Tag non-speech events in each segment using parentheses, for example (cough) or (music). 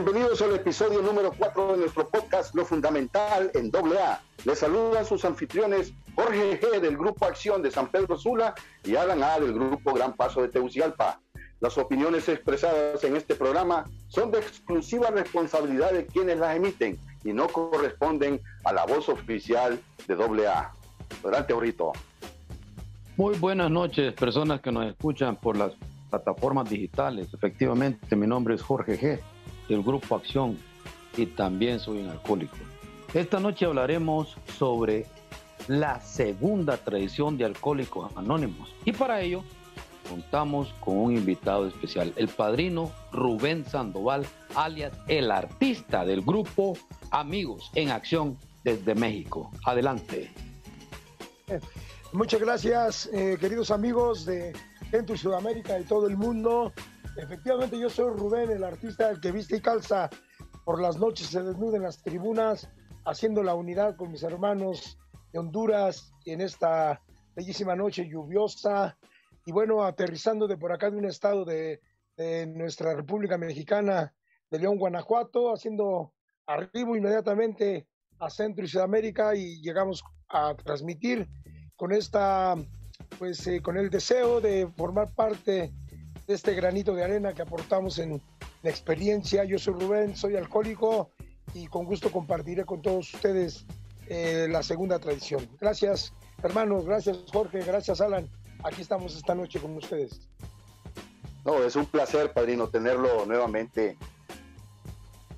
Bienvenidos al episodio número 4 de nuestro podcast Lo Fundamental en AA. Les saludan sus anfitriones Jorge G del Grupo Acción de San Pedro Sula y Alan A del Grupo Gran Paso de Teucigalpa. Las opiniones expresadas en este programa son de exclusiva responsabilidad de quienes las emiten y no corresponden a la voz oficial de AA. Adelante, Orito. Muy buenas noches, personas que nos escuchan por las plataformas digitales. Efectivamente, mi nombre es Jorge G del Grupo Acción y también soy un alcohólico. Esta noche hablaremos sobre la segunda tradición de Alcohólicos Anónimos y para ello contamos con un invitado especial, el padrino Rubén Sandoval, alias el artista del grupo Amigos en Acción desde México. Adelante. Muchas gracias, eh, queridos amigos de Centro y Sudamérica y todo el mundo. Efectivamente, yo soy Rubén, el artista el que viste y calza. Por las noches, se desnuda en las tribunas, haciendo la unidad con mis hermanos de Honduras en esta bellísima noche lluviosa. Y bueno, aterrizando de por acá de un estado de, nuestra República Mexicana, de León, Guanajuato, haciendo arribo inmediatamente a Centro y Sudamérica y llegamos a transmitir con esta, pues eh, con el deseo de formar parte de este granito de arena que aportamos en la experiencia. Yo soy Rubén, soy alcohólico y con gusto compartiré con todos ustedes eh, la segunda tradición. Gracias, hermanos, gracias Jorge, gracias Alan aquí estamos esta noche con ustedes. No, es un placer, padrino, tenerlo nuevamente.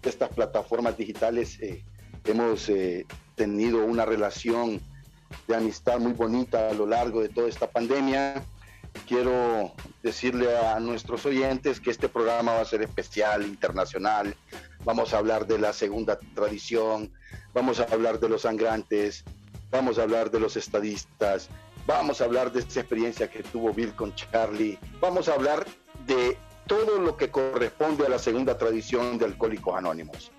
Estas plataformas digitales eh, hemos eh, tenido una relación de amistad muy bonita a lo largo de toda esta pandemia. Quiero decirle a nuestros oyentes que este programa va a ser especial, internacional. Vamos a hablar de la segunda tradición, vamos a hablar de los sangrantes, vamos a hablar de los estadistas, Vamos a hablar de esa experiencia que tuvo Bill con Charlie. Vamos a hablar de todo lo que corresponde a la segunda tradición de Alcohólicos Anónimos.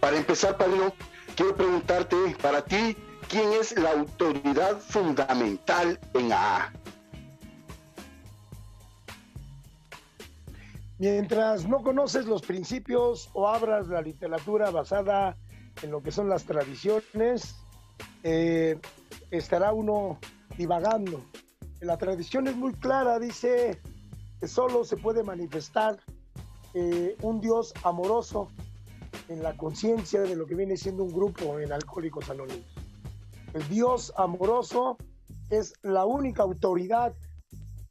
Para empezar, Pablo, quiero preguntarte, para ti, ¿quién es la autoridad fundamental en AA? Mientras no conoces los principios o abras la literatura basada en lo que son las tradiciones, eh, estará uno divagando. La tradición es muy clara, dice que solo se puede manifestar eh, un Dios amoroso en la conciencia de lo que viene siendo un grupo en Alcohólicos Anónimos. El Dios amoroso es la única autoridad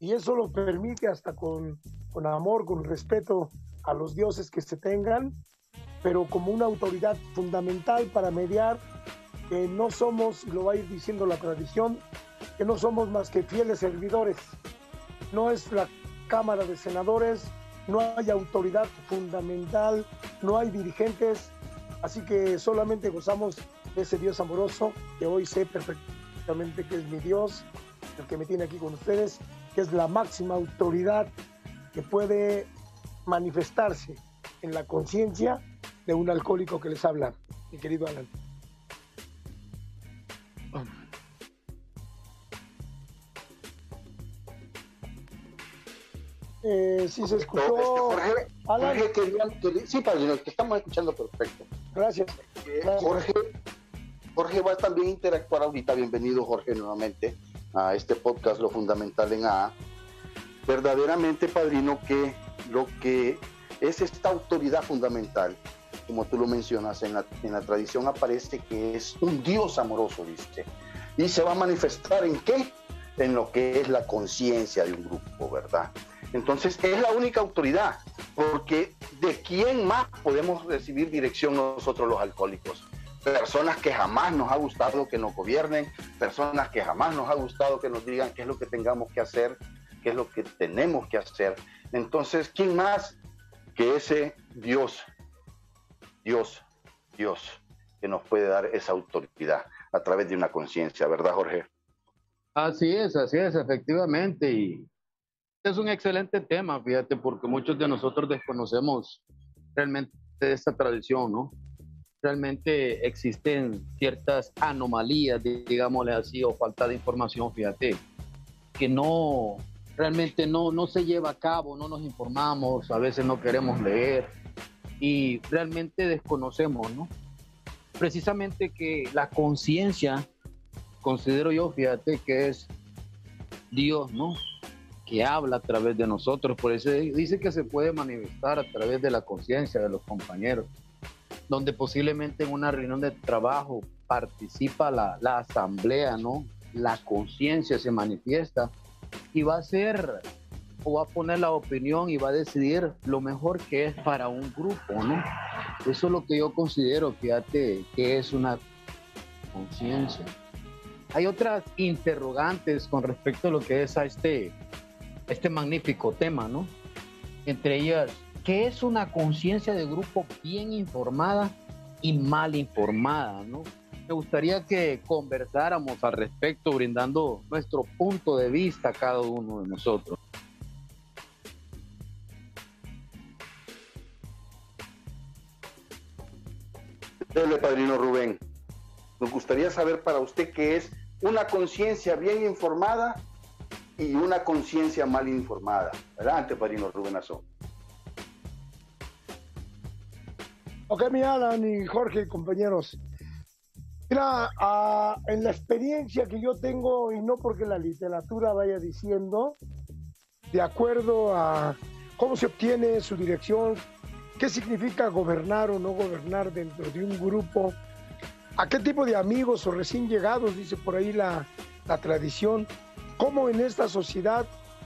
y eso lo permite hasta con, con amor, con respeto a los dioses que se tengan, pero como una autoridad fundamental para mediar que no somos, lo va a ir diciendo la tradición, que no somos más que fieles servidores. No es la Cámara de Senadores, no hay autoridad fundamental, no hay dirigentes, así que solamente gozamos de ese Dios amoroso que hoy sé perfectamente que es mi Dios, el que me tiene aquí con ustedes, que es la máxima autoridad que puede manifestarse en la conciencia de un alcohólico que les habla, mi querido Alan. Eh, sí se escuchó. Jorge, Jorge quería, sí, padrino, te estamos escuchando perfecto. Gracias. Jorge, Jorge va a también interactuar ahorita. Bienvenido, Jorge, nuevamente a este podcast Lo Fundamental en A. Verdaderamente, padrino, que lo que es esta autoridad fundamental, como tú lo mencionas, en la, en la tradición aparece que es un Dios amoroso, dice. Y se va a manifestar en qué? En lo que es la conciencia de un grupo, ¿verdad? Entonces es la única autoridad, porque ¿de quién más podemos recibir dirección nosotros los alcohólicos? Personas que jamás nos ha gustado que nos gobiernen, personas que jamás nos ha gustado que nos digan qué es lo que tengamos que hacer, qué es lo que tenemos que hacer. Entonces, ¿quién más que ese Dios, Dios, Dios, que nos puede dar esa autoridad a través de una conciencia, ¿verdad, Jorge? Así es, así es, efectivamente. Y es un excelente tema, fíjate, porque muchos de nosotros desconocemos realmente esta tradición, ¿no? Realmente existen ciertas anomalías, digámosle así, o falta de información, fíjate, que no, realmente no, no se lleva a cabo, no nos informamos, a veces no queremos leer. y realmente desconocemos, ¿no? Precisamente que la conciencia, considero yo, fíjate, que es Dios, ¿no? Que habla a través de nosotros, por eso dice que se puede manifestar a través de la conciencia de los compañeros, donde posiblemente en una reunión de trabajo participa la, la asamblea, ¿no? La conciencia se manifiesta y va a ser o va a poner la opinión y va a decidir lo mejor que es para un grupo, ¿no? Eso es lo que yo considero, fíjate, que es una conciencia. Hay otras interrogantes con respecto a lo que es a este, este magnífico tema, ¿no? Entre ellas, ¿qué es una conciencia de grupo bien informada y mal informada, ¿no? Me gustaría que conversáramos al respecto, brindando nuestro punto de vista a cada uno de nosotros. Dele, padrino Rubén. Nos gustaría saber para usted qué es una conciencia bien informada y una conciencia mal informada. Adelante, padrino Rubén Azón. Ok, mi Alan y Jorge, compañeros. Mira, en la experiencia que yo tengo, y no porque la literatura vaya diciendo, de acuerdo a cómo se obtiene su dirección, qué significa gobernar o no gobernar dentro de un grupo, a qué tipo de amigos o recién llegados, dice por ahí la, la tradición, cómo en esta sociedad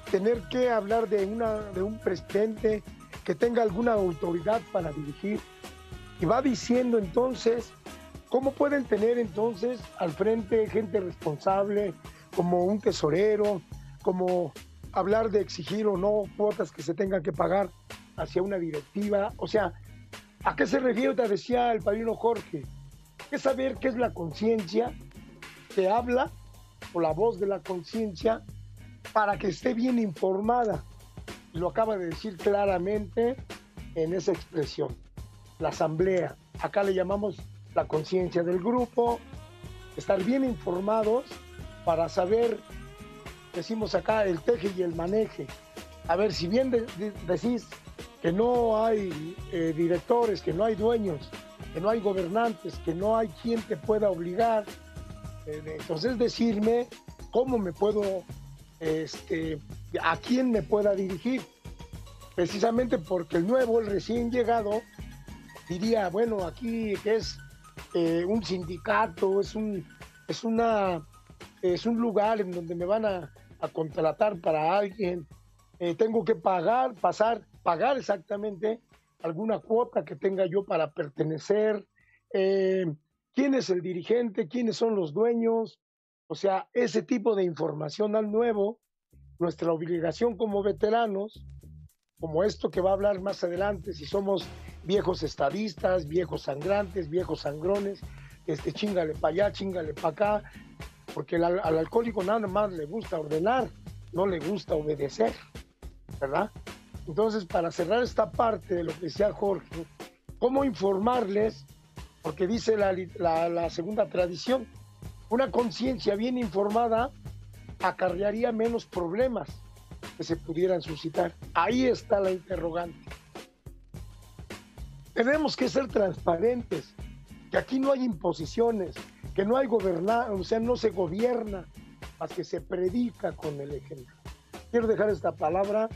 tener que hablar de, una, de un presidente que tenga alguna autoridad para dirigir. Y va diciendo entonces cómo pueden tener entonces al frente gente responsable, como un tesorero, como hablar de exigir o no cuotas que se tengan que pagar hacia una directiva. O sea, ¿a qué se refiere? Te decía el padrino Jorge. Es saber qué es la conciencia que habla o la voz de la conciencia para que esté bien informada. Lo acaba de decir claramente en esa expresión. La asamblea. Acá le llamamos la conciencia del grupo. Estar bien informados para saber, decimos acá, el teje y el maneje. A ver, si bien decís que no hay eh, directores, que no hay dueños, que no hay gobernantes, que no hay quien te pueda obligar. Eh, entonces decirme cómo me puedo, este, a quién me pueda dirigir. Precisamente porque el nuevo, el recién llegado, diría, bueno, aquí que es eh, un sindicato, es un, es una, es un lugar en donde me van a, contratar para alguien, tengo que pagar, pasar pagar exactamente alguna cuota que tenga yo para pertenecer, eh, quién es el dirigente, quiénes son los dueños, o sea, ese tipo de información al nuevo, nuestra obligación como veteranos, como esto que va a hablar más adelante, si somos viejos estadistas, viejos sangrantes, viejos sangrones, este, chingale para allá, chingale para acá, porque al alcohólico nada más le gusta ordenar, no le gusta obedecer, ¿verdad? Entonces, para cerrar esta parte de lo que decía Jorge, ¿cómo informarles? Porque dice la, segunda tradición, una conciencia bien informada acarrearía menos problemas que se pudieran suscitar. Ahí está la interrogante. Tenemos que ser transparentes, que aquí no hay imposiciones, que no hay gobernar, o sea, no se gobierna, más que se predica con el ejemplo. Quiero dejar esta palabra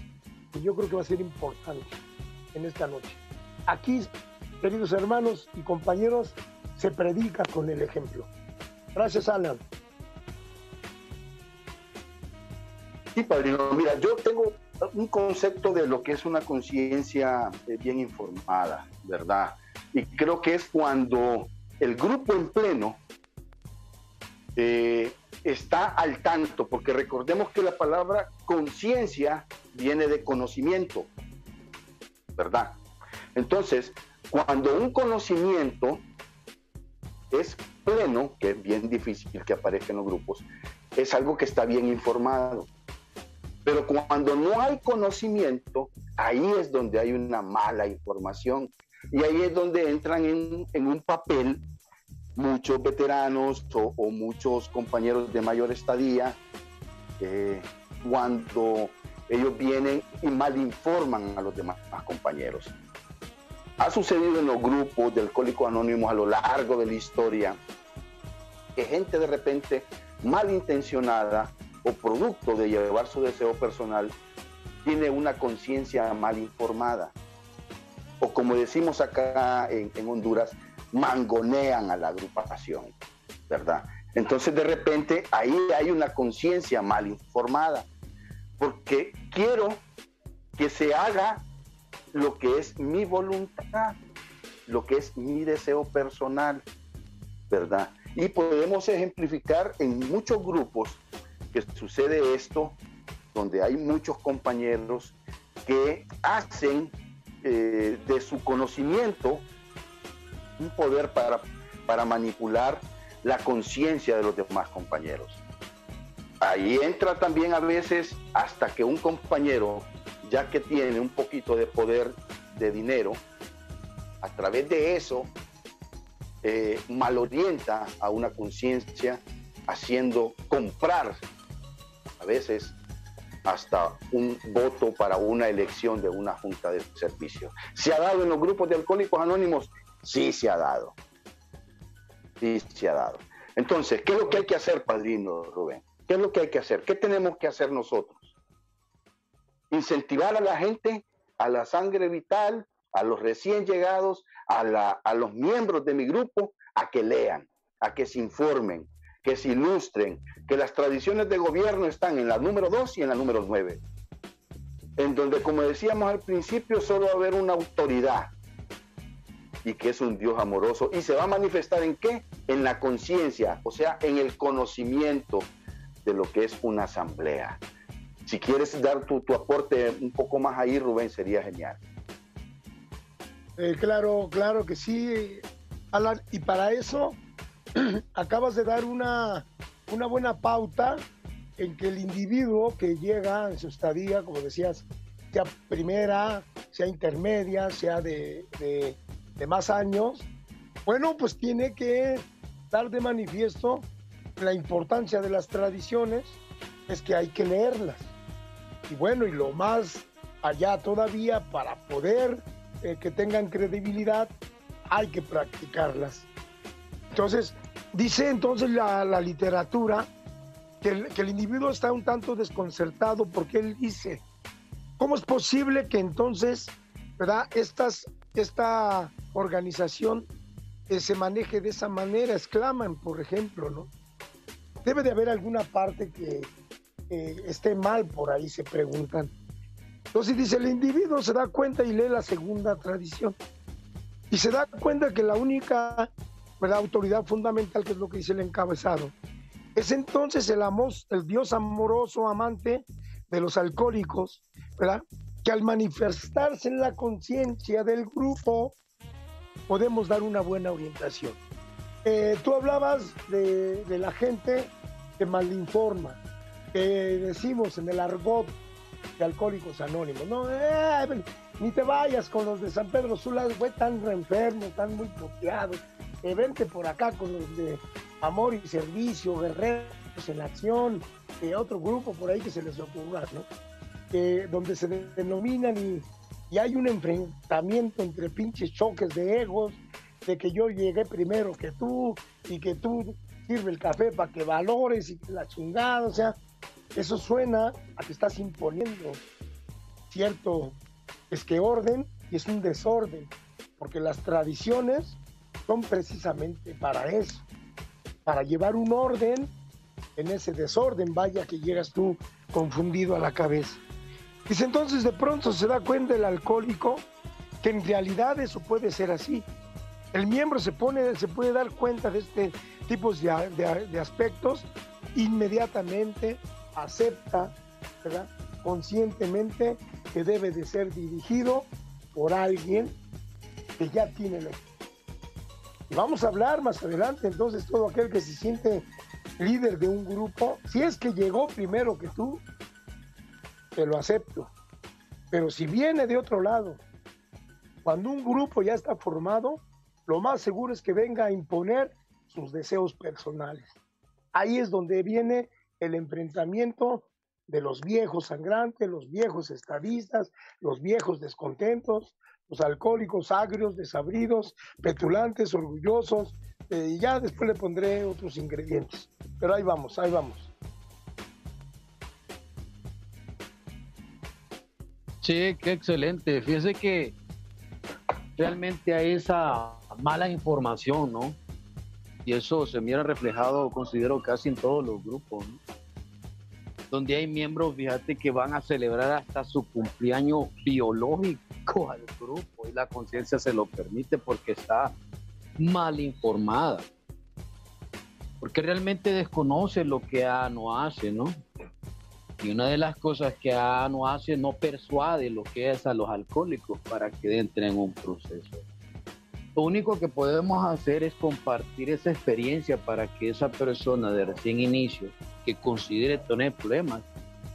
que yo creo que va a ser importante en esta noche. Aquí, queridos hermanos y compañeros, se predica con el ejemplo. Gracias, Alan. Sí, padrino. Mira, yo tengo un concepto de lo que es una conciencia eh, bien informada, ¿verdad? Y creo que es cuando el grupo en pleno eh, está al tanto, porque recordemos que la palabra conciencia viene de conocimiento, ¿verdad? Entonces, cuando un conocimiento es pleno, que es bien difícil que aparezca en los grupos, es algo que está bien informado. Pero cuando no hay conocimiento, ahí es donde hay una mala información. Y ahí es donde entran en, un papel muchos veteranos o, muchos compañeros de mayor estadía, cuando ellos vienen y mal informan a los demás compañeros. Ha sucedido en los grupos de alcohólicos anónimos a lo largo de la historia que gente de repente malintencionada o producto de llevar su deseo personal tiene una conciencia mal informada. O como decimos acá en, Honduras, mangonean a la agrupación, ¿verdad? Entonces de repente ahí hay una conciencia mal informada, porque quiero que se haga lo que es mi voluntad, lo que es mi deseo personal, ¿verdad? Y podemos ejemplificar en muchos grupos que sucede esto, donde hay muchos compañeros que hacen eh, de su conocimiento un poder para, para manipular la conciencia de los demás compañeros. Ahí entra también a veces hasta que un compañero, ya que tiene un poquito de poder de dinero, a través de eso eh, malorienta a una conciencia haciendo comprar a veces hasta un voto para una elección de una junta de servicio. ¿Se ha dado en los grupos de alcohólicos anónimos? Sí, se ha dado sí se ha dado. Entonces, ¿qué es lo que hay que hacer, padrino Rubén? ¿Qué es lo que hay que hacer? ¿Qué tenemos que hacer nosotros? Incentivar a la gente, a la sangre vital, a los recién llegados, a, a los miembros de mi grupo, a que lean, a que se informen, que se ilustren, que las tradiciones de gobierno están en la número 2 y en la número 9, en donde, como decíamos al principio, solo va a haber una autoridad, y que es un Dios amoroso. ¿Y se va a manifestar en qué? En la conciencia, o sea, en el conocimiento de lo que es una asamblea. Si quieres dar tu, aporte un poco más ahí, Rubén, sería genial. Eh, claro, claro que sí, Alan. Y para eso (clears throat) acabas de dar una, una buena pauta en que el individuo que llega en su estadía, como decías, sea primera, sea intermedia, sea de de más años, bueno, pues tiene que dar de manifiesto la importancia de las tradiciones, es que hay que leerlas. Y bueno, y lo más allá todavía, para poder eh, que tengan credibilidad, hay que practicarlas. Entonces, dice entonces la, literatura que el, individuo está un tanto desconcertado porque él dice, ¿cómo es posible que entonces, ¿verdad? Esta organización se maneje de esa manera, exclaman, por ejemplo, ¿no? Debe de haber alguna parte que esté mal por ahí, se preguntan. Entonces dice, el individuo se da cuenta y lee la segunda tradición. Y se da cuenta que la única autoridad fundamental, que es lo que dice el encabezado, es entonces el, amor, el Dios amoroso, amante de los alcohólicos, ¿verdad? que al manifestarse en la conciencia del grupo, podemos dar una buena orientación. Eh, tú hablabas de, la gente que malinforma, que decimos en el argot de Alcohólicos Anónimos, no, eh, ni te vayas con los de San Pedro Sula, fue tan enfermo, tan muy bloqueado, eh, vente por acá con los de Amor y Servicio, Guerreros en Acción, otro grupo por ahí que se les ocurra, ¿no? donde se denominan y y hay un enfrentamiento entre pinches choques de egos, de que yo llegué primero que tú y que tú sirve el café para que valores y que la chingada, o sea, eso suena a que estás imponiendo cierto, es que orden y es un desorden, porque las tradiciones son precisamente para eso, para llevar un orden en ese desorden, vaya que llegas tú confundido a la cabeza. Dice entonces de pronto se da cuenta el alcohólico que en realidad eso puede ser así. El miembro se, pone, se puede dar cuenta de este tipo de, aspectos, inmediatamente acepta conscientemente que debe de ser dirigido por alguien que ya tiene la vamos a hablar más adelante entonces todo aquel que se siente líder de un grupo, si es que llegó primero que tú, te lo acepto. Pero si viene de otro lado, cuando un grupo ya está formado, lo más seguro es que venga a imponer sus deseos personales. Ahí es donde viene el enfrentamiento de los viejos sangrantes, los viejos estadistas, los viejos descontentos, los alcohólicos agrios, desabridos, petulantes, orgullosos, eh, y ya después le pondré otros ingredientes. Pero ahí vamos, ahí vamos. Sí, qué excelente. Fíjese que realmente hay esa mala información, ¿no? Y eso se mira reflejado, considero, casi en todos los grupos, ¿no? Donde hay miembros, fíjate, que van a celebrar hasta su cumpleaños biológico (laughs) al grupo y la conciencia se lo permite porque está mal informada. Porque realmente desconoce lo que A no hace, ¿no? Y una de las cosas que A no hace no persuade lo que es a los alcohólicos para que entren en un proceso. Lo único que podemos hacer es compartir esa experiencia para que esa persona de recién inicio que considere tener problemas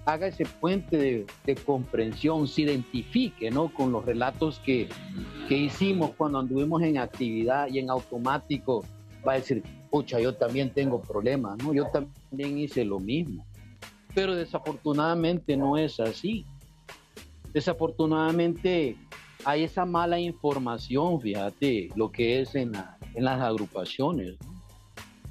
haga ese puente de, de, comprensión, se identifique ¿no? con los relatos que, que hicimos cuando anduvimos en actividad y en automático va a decir, pucha, yo también tengo problemas, ¿no? yo también hice lo mismo. Pero desafortunadamente no es así. Desafortunadamente hay esa mala información, fíjate, lo que es en, en las agrupaciones.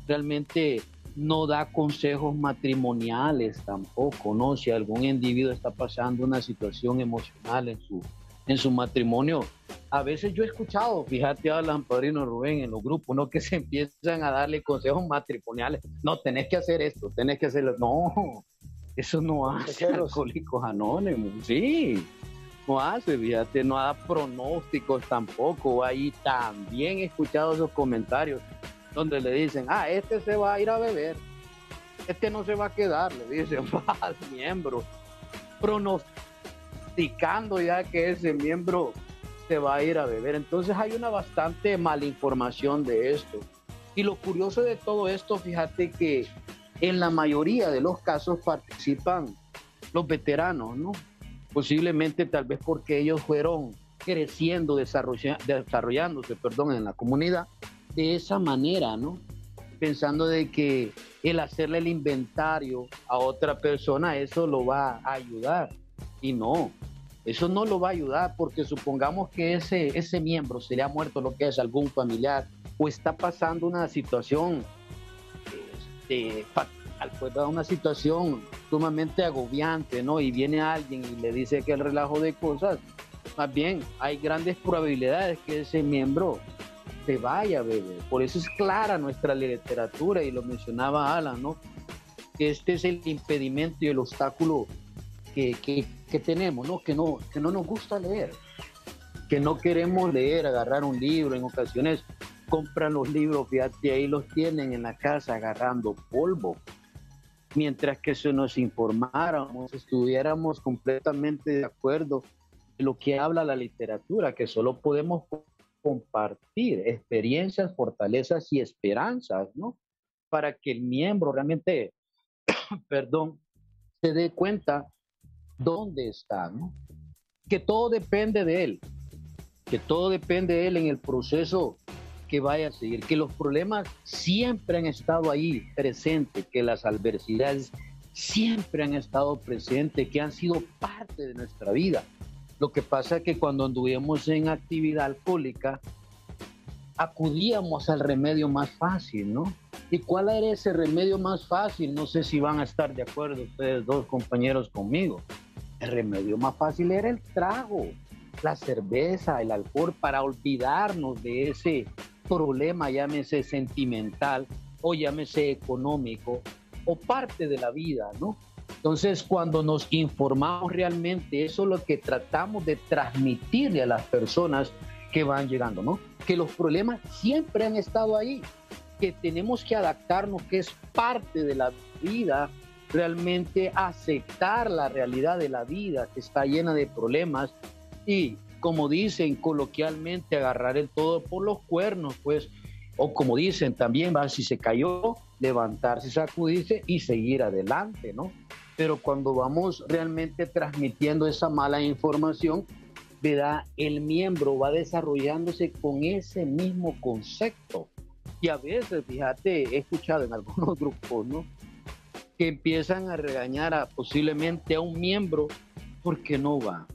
Realmente no da consejos matrimoniales tampoco, ¿no? Si algún individuo está pasando una situación emocional en su, en su matrimonio, a veces yo he escuchado, fíjate, hablan Padrino Rubén en los grupos, ¿no? Que se empiezan a darle consejos matrimoniales. No, tenés que hacer esto, tenés que hacerlo. No, eso no hace Alcohólicos Anónimos, sí, no hace, fíjate, no da pronósticos tampoco. Ahí también he escuchado esos comentarios donde le dicen, ah, este se va a ir a beber, este no se va a quedar, le dicen, al (laughs) miembro, pronosticando ya que ese miembro se va a ir a beber. Entonces hay una bastante mala información de esto. Y lo curioso de todo esto, fíjate que en la mayoría de los casos participan los veteranos, ¿no? Posiblemente tal vez porque ellos fueron creciendo, desarrollándose, perdón, en la comunidad de esa manera, ¿no? Pensando de que el hacerle el inventario a otra persona, eso lo va a ayudar. Y no, eso no lo va a ayudar porque supongamos que ese, ese miembro se le ha muerto lo que es algún familiar o está pasando una situación este, pues una situación sumamente agobiante, ¿no? Y viene alguien y le dice que el relajo de cosas, más bien hay grandes probabilidades que ese miembro se vaya a beber. Por eso es clara nuestra literatura y lo mencionaba Alan, ¿no? Que este es el impedimento y el obstáculo que, que, que tenemos, ¿no? Que, ¿no? que no nos gusta leer, que no queremos leer, agarrar un libro en ocasiones compran los libros, fíjate, ahí los tienen en la casa agarrando polvo. Mientras que si nos informáramos, estuviéramos completamente de acuerdo en lo que habla la literatura, que solo podemos compartir experiencias, fortalezas y esperanzas, ¿no? Para que el miembro realmente, (coughs) perdón, se dé cuenta dónde está, ¿no? Que todo depende de él, que todo depende de él en el proceso que vaya a seguir, que los problemas siempre han estado ahí presentes, que las adversidades siempre han estado presentes, que han sido parte de nuestra vida. Lo que pasa es que cuando anduvimos en actividad alcohólica, acudíamos al remedio más fácil, ¿no? ¿Y cuál era ese remedio más fácil? No sé si van a estar de acuerdo ustedes dos compañeros conmigo. El remedio más fácil era el trago, la cerveza, el alcohol, para olvidarnos de ese problema, llámese sentimental o llámese económico o parte de la vida, ¿no? Entonces, cuando nos informamos realmente, eso es lo que tratamos de transmitirle a las personas que van llegando, ¿no? Que los problemas siempre han estado ahí, que tenemos que adaptarnos, que es parte de la vida, realmente aceptar la realidad de la vida que está llena de problemas y como dicen coloquialmente, agarrar el todo por los cuernos, pues, o como dicen también, si se cayó, levantarse, sacudirse y seguir adelante, ¿no? Pero cuando vamos realmente transmitiendo esa mala información, ¿verdad? El miembro va desarrollándose con ese mismo concepto. Y a veces, fíjate, he escuchado en algunos (laughs) grupos, ¿no? Que empiezan a regañar a posiblemente a un miembro porque no va,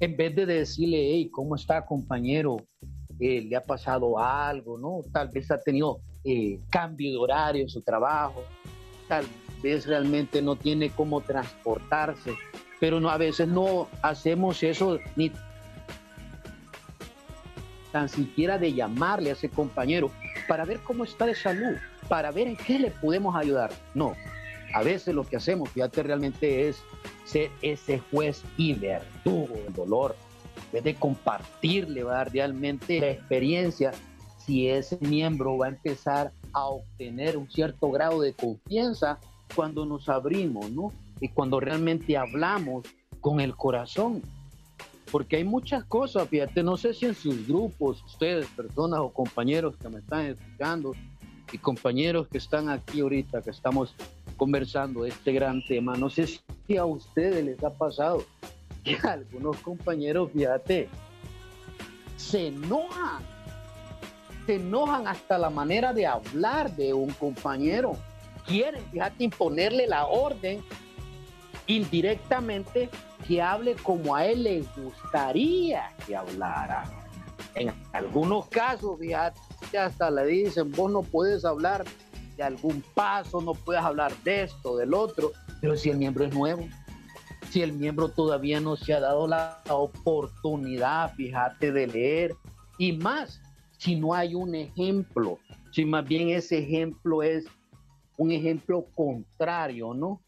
en vez de decirle, hey, ¿cómo está compañero? Eh, ¿Le ha pasado algo? ¿no? Tal vez ha tenido eh, cambio de horario en su trabajo, tal vez realmente no tiene cómo transportarse, pero no, a veces no hacemos eso ni tan siquiera de llamarle a ese compañero para ver cómo está de salud, para ver en qué le podemos ayudar. No, a veces lo que hacemos, fíjate, realmente es ser ese juez y verdugo del dolor, en vez de compartirle, dar realmente la experiencia, si ese miembro va a empezar a obtener un cierto grado de confianza cuando nos abrimos, ¿no? Y cuando realmente hablamos con el corazón. Porque hay muchas cosas, fíjate, no sé si en sus grupos, ustedes, personas o compañeros que me están escuchando y compañeros que están aquí ahorita, que estamos conversando este gran tema, no sé si a ustedes les ha pasado que (laughs) algunos compañeros, fíjate, se enojan, se enojan hasta la manera de hablar de un compañero. Quieren, fíjate, imponerle la orden indirectamente que hable como a él le gustaría que hablara. En algunos casos, fíjate, hasta le dicen, vos no puedes hablar de algún paso, no puedes hablar de esto, del otro, pero si el miembro es nuevo, si el miembro todavía no se ha dado la oportunidad, fíjate, de leer, y más, si no hay un ejemplo, si más bien ese ejemplo es un ejemplo contrario, ¿no?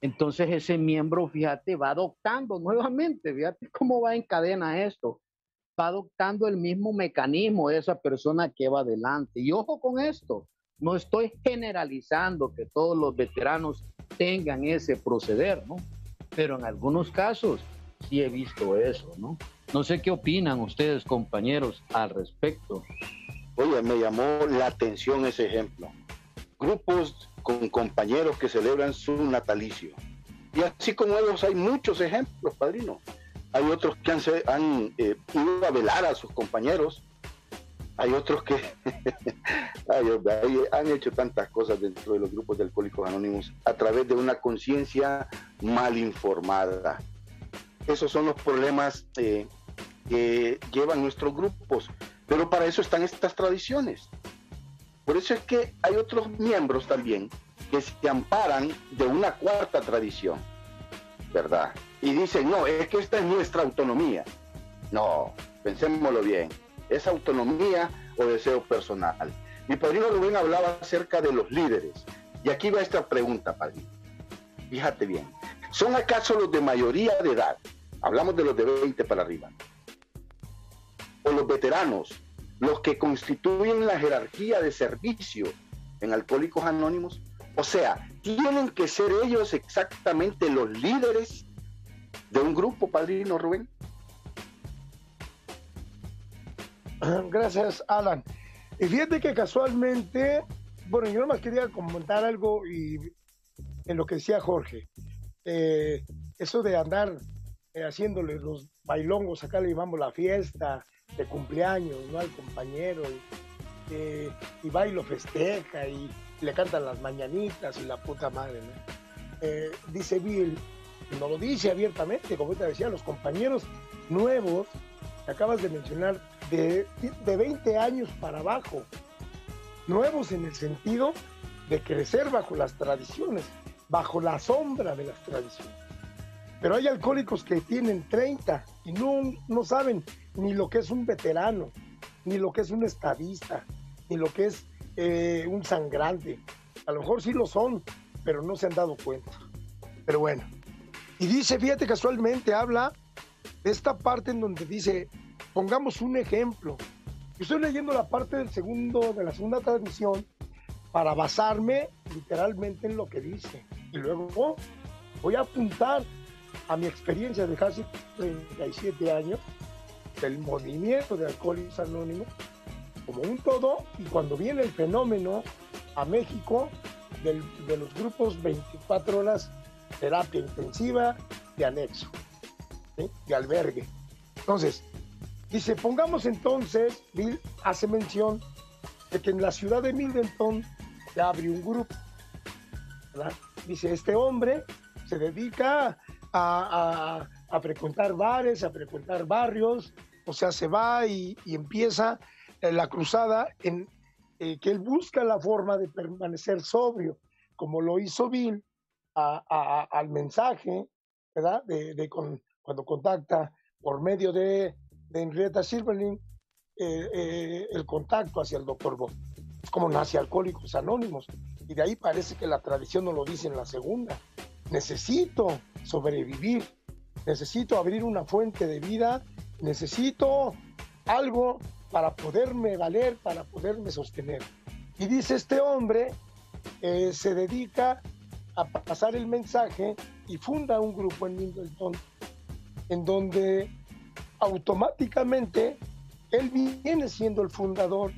Entonces ese miembro, fíjate, va adoptando nuevamente, fíjate cómo va en cadena esto, va adoptando el mismo mecanismo de esa persona que va adelante. Y ojo con esto, no estoy generalizando que todos los veteranos tengan ese proceder, ¿no? Pero en algunos casos sí he visto eso, ¿no? No sé qué opinan ustedes, compañeros, al respecto. Oye, me llamó la atención ese ejemplo. Grupos con compañeros que celebran su natalicio. Y así como ellos hay muchos ejemplos, padrino. Hay otros que han, han eh, ido a velar a sus compañeros hay otros que (laughs) han hecho tantas cosas dentro de los grupos de alcohólicos anónimos a través de una conciencia mal informada. Esos son los problemas eh, que llevan nuestros grupos, pero para eso están estas tradiciones. Por eso es que hay otros miembros también que se amparan de una cuarta tradición, ¿verdad? Y dicen, no, es que esta es nuestra autonomía. No, pensémoslo bien ¿Es autonomía o deseo personal? Mi padrino Rubén hablaba acerca de los líderes. Y aquí va esta pregunta, padrino. Fíjate bien. ¿Son acaso los de mayoría de edad? Hablamos de los de 20 para arriba. O los veteranos, los que constituyen la jerarquía de servicio en Alcohólicos Anónimos. O sea, ¿tienen que ser ellos exactamente los líderes de un grupo, padrino Rubén? (clears throat) Gracias, Alan. Y fíjate que casualmente, bueno, yo nomás quería comentar algo y en lo que decía Jorge. Eh, eso de andar eh, haciéndole los bailongos, acá le llamamos la fiesta de cumpleaños, ¿no? Al compañero, y, eh, y va y lo festeja y le cantan las mañanitas y la puta madre, ¿no? dice Bill, no lo dice abiertamente, como te decía, los compañeros nuevos que acabas de mencionar de, 20 años para abajo, nuevos en el sentido de crecer bajo las tradiciones, bajo la sombra de las tradiciones. Pero hay alcohólicos que tienen 30 y no, no saben ni lo que es un veterano, ni lo que es un estadista, ni lo que es eh, un sangrante. A lo mejor sí lo son, pero no se han dado cuenta. Pero bueno. Y dice, fíjate casualmente, habla de esta parte en donde dice, pongamos un ejemplo. Yo estoy leyendo la parte del segundo, de la segunda tradición para basarme literalmente en lo que dice. Y luego voy a apuntar a mi experiencia de casi 37 años del movimiento de Alcohólicos Anónimos como un todo y cuando viene el fenómeno a México de los grupos 24 horas terapia intensiva de anexo, de albergue. Entonces, Dice, pongamos entonces, Bill hace mención de que en la ciudad de Middleton se abre un grupo. Dice, este hombre se dedica a, a frecuentar bares, a frecuentar barrios, o sea, se va y, empieza eh, la cruzada en eh, que él busca la forma de permanecer sobrio, como lo hizo Bill al mensaje, ¿verdad? De, cuando contacta por medio de, de Henrietta Silverling eh, el contacto hacia el doctor Bob. Como nace Alcohólicos Anónimos. Y de ahí parece que la tradición no lo dice en la segunda. Necesito sobrevivir, necesito abrir una fuente de vida, necesito algo para poderme valer, para poderme sostener. Y dice este hombre, se dedica a pasar el mensaje y funda un grupo en Middleton, en donde automáticamente él viene siendo el fundador.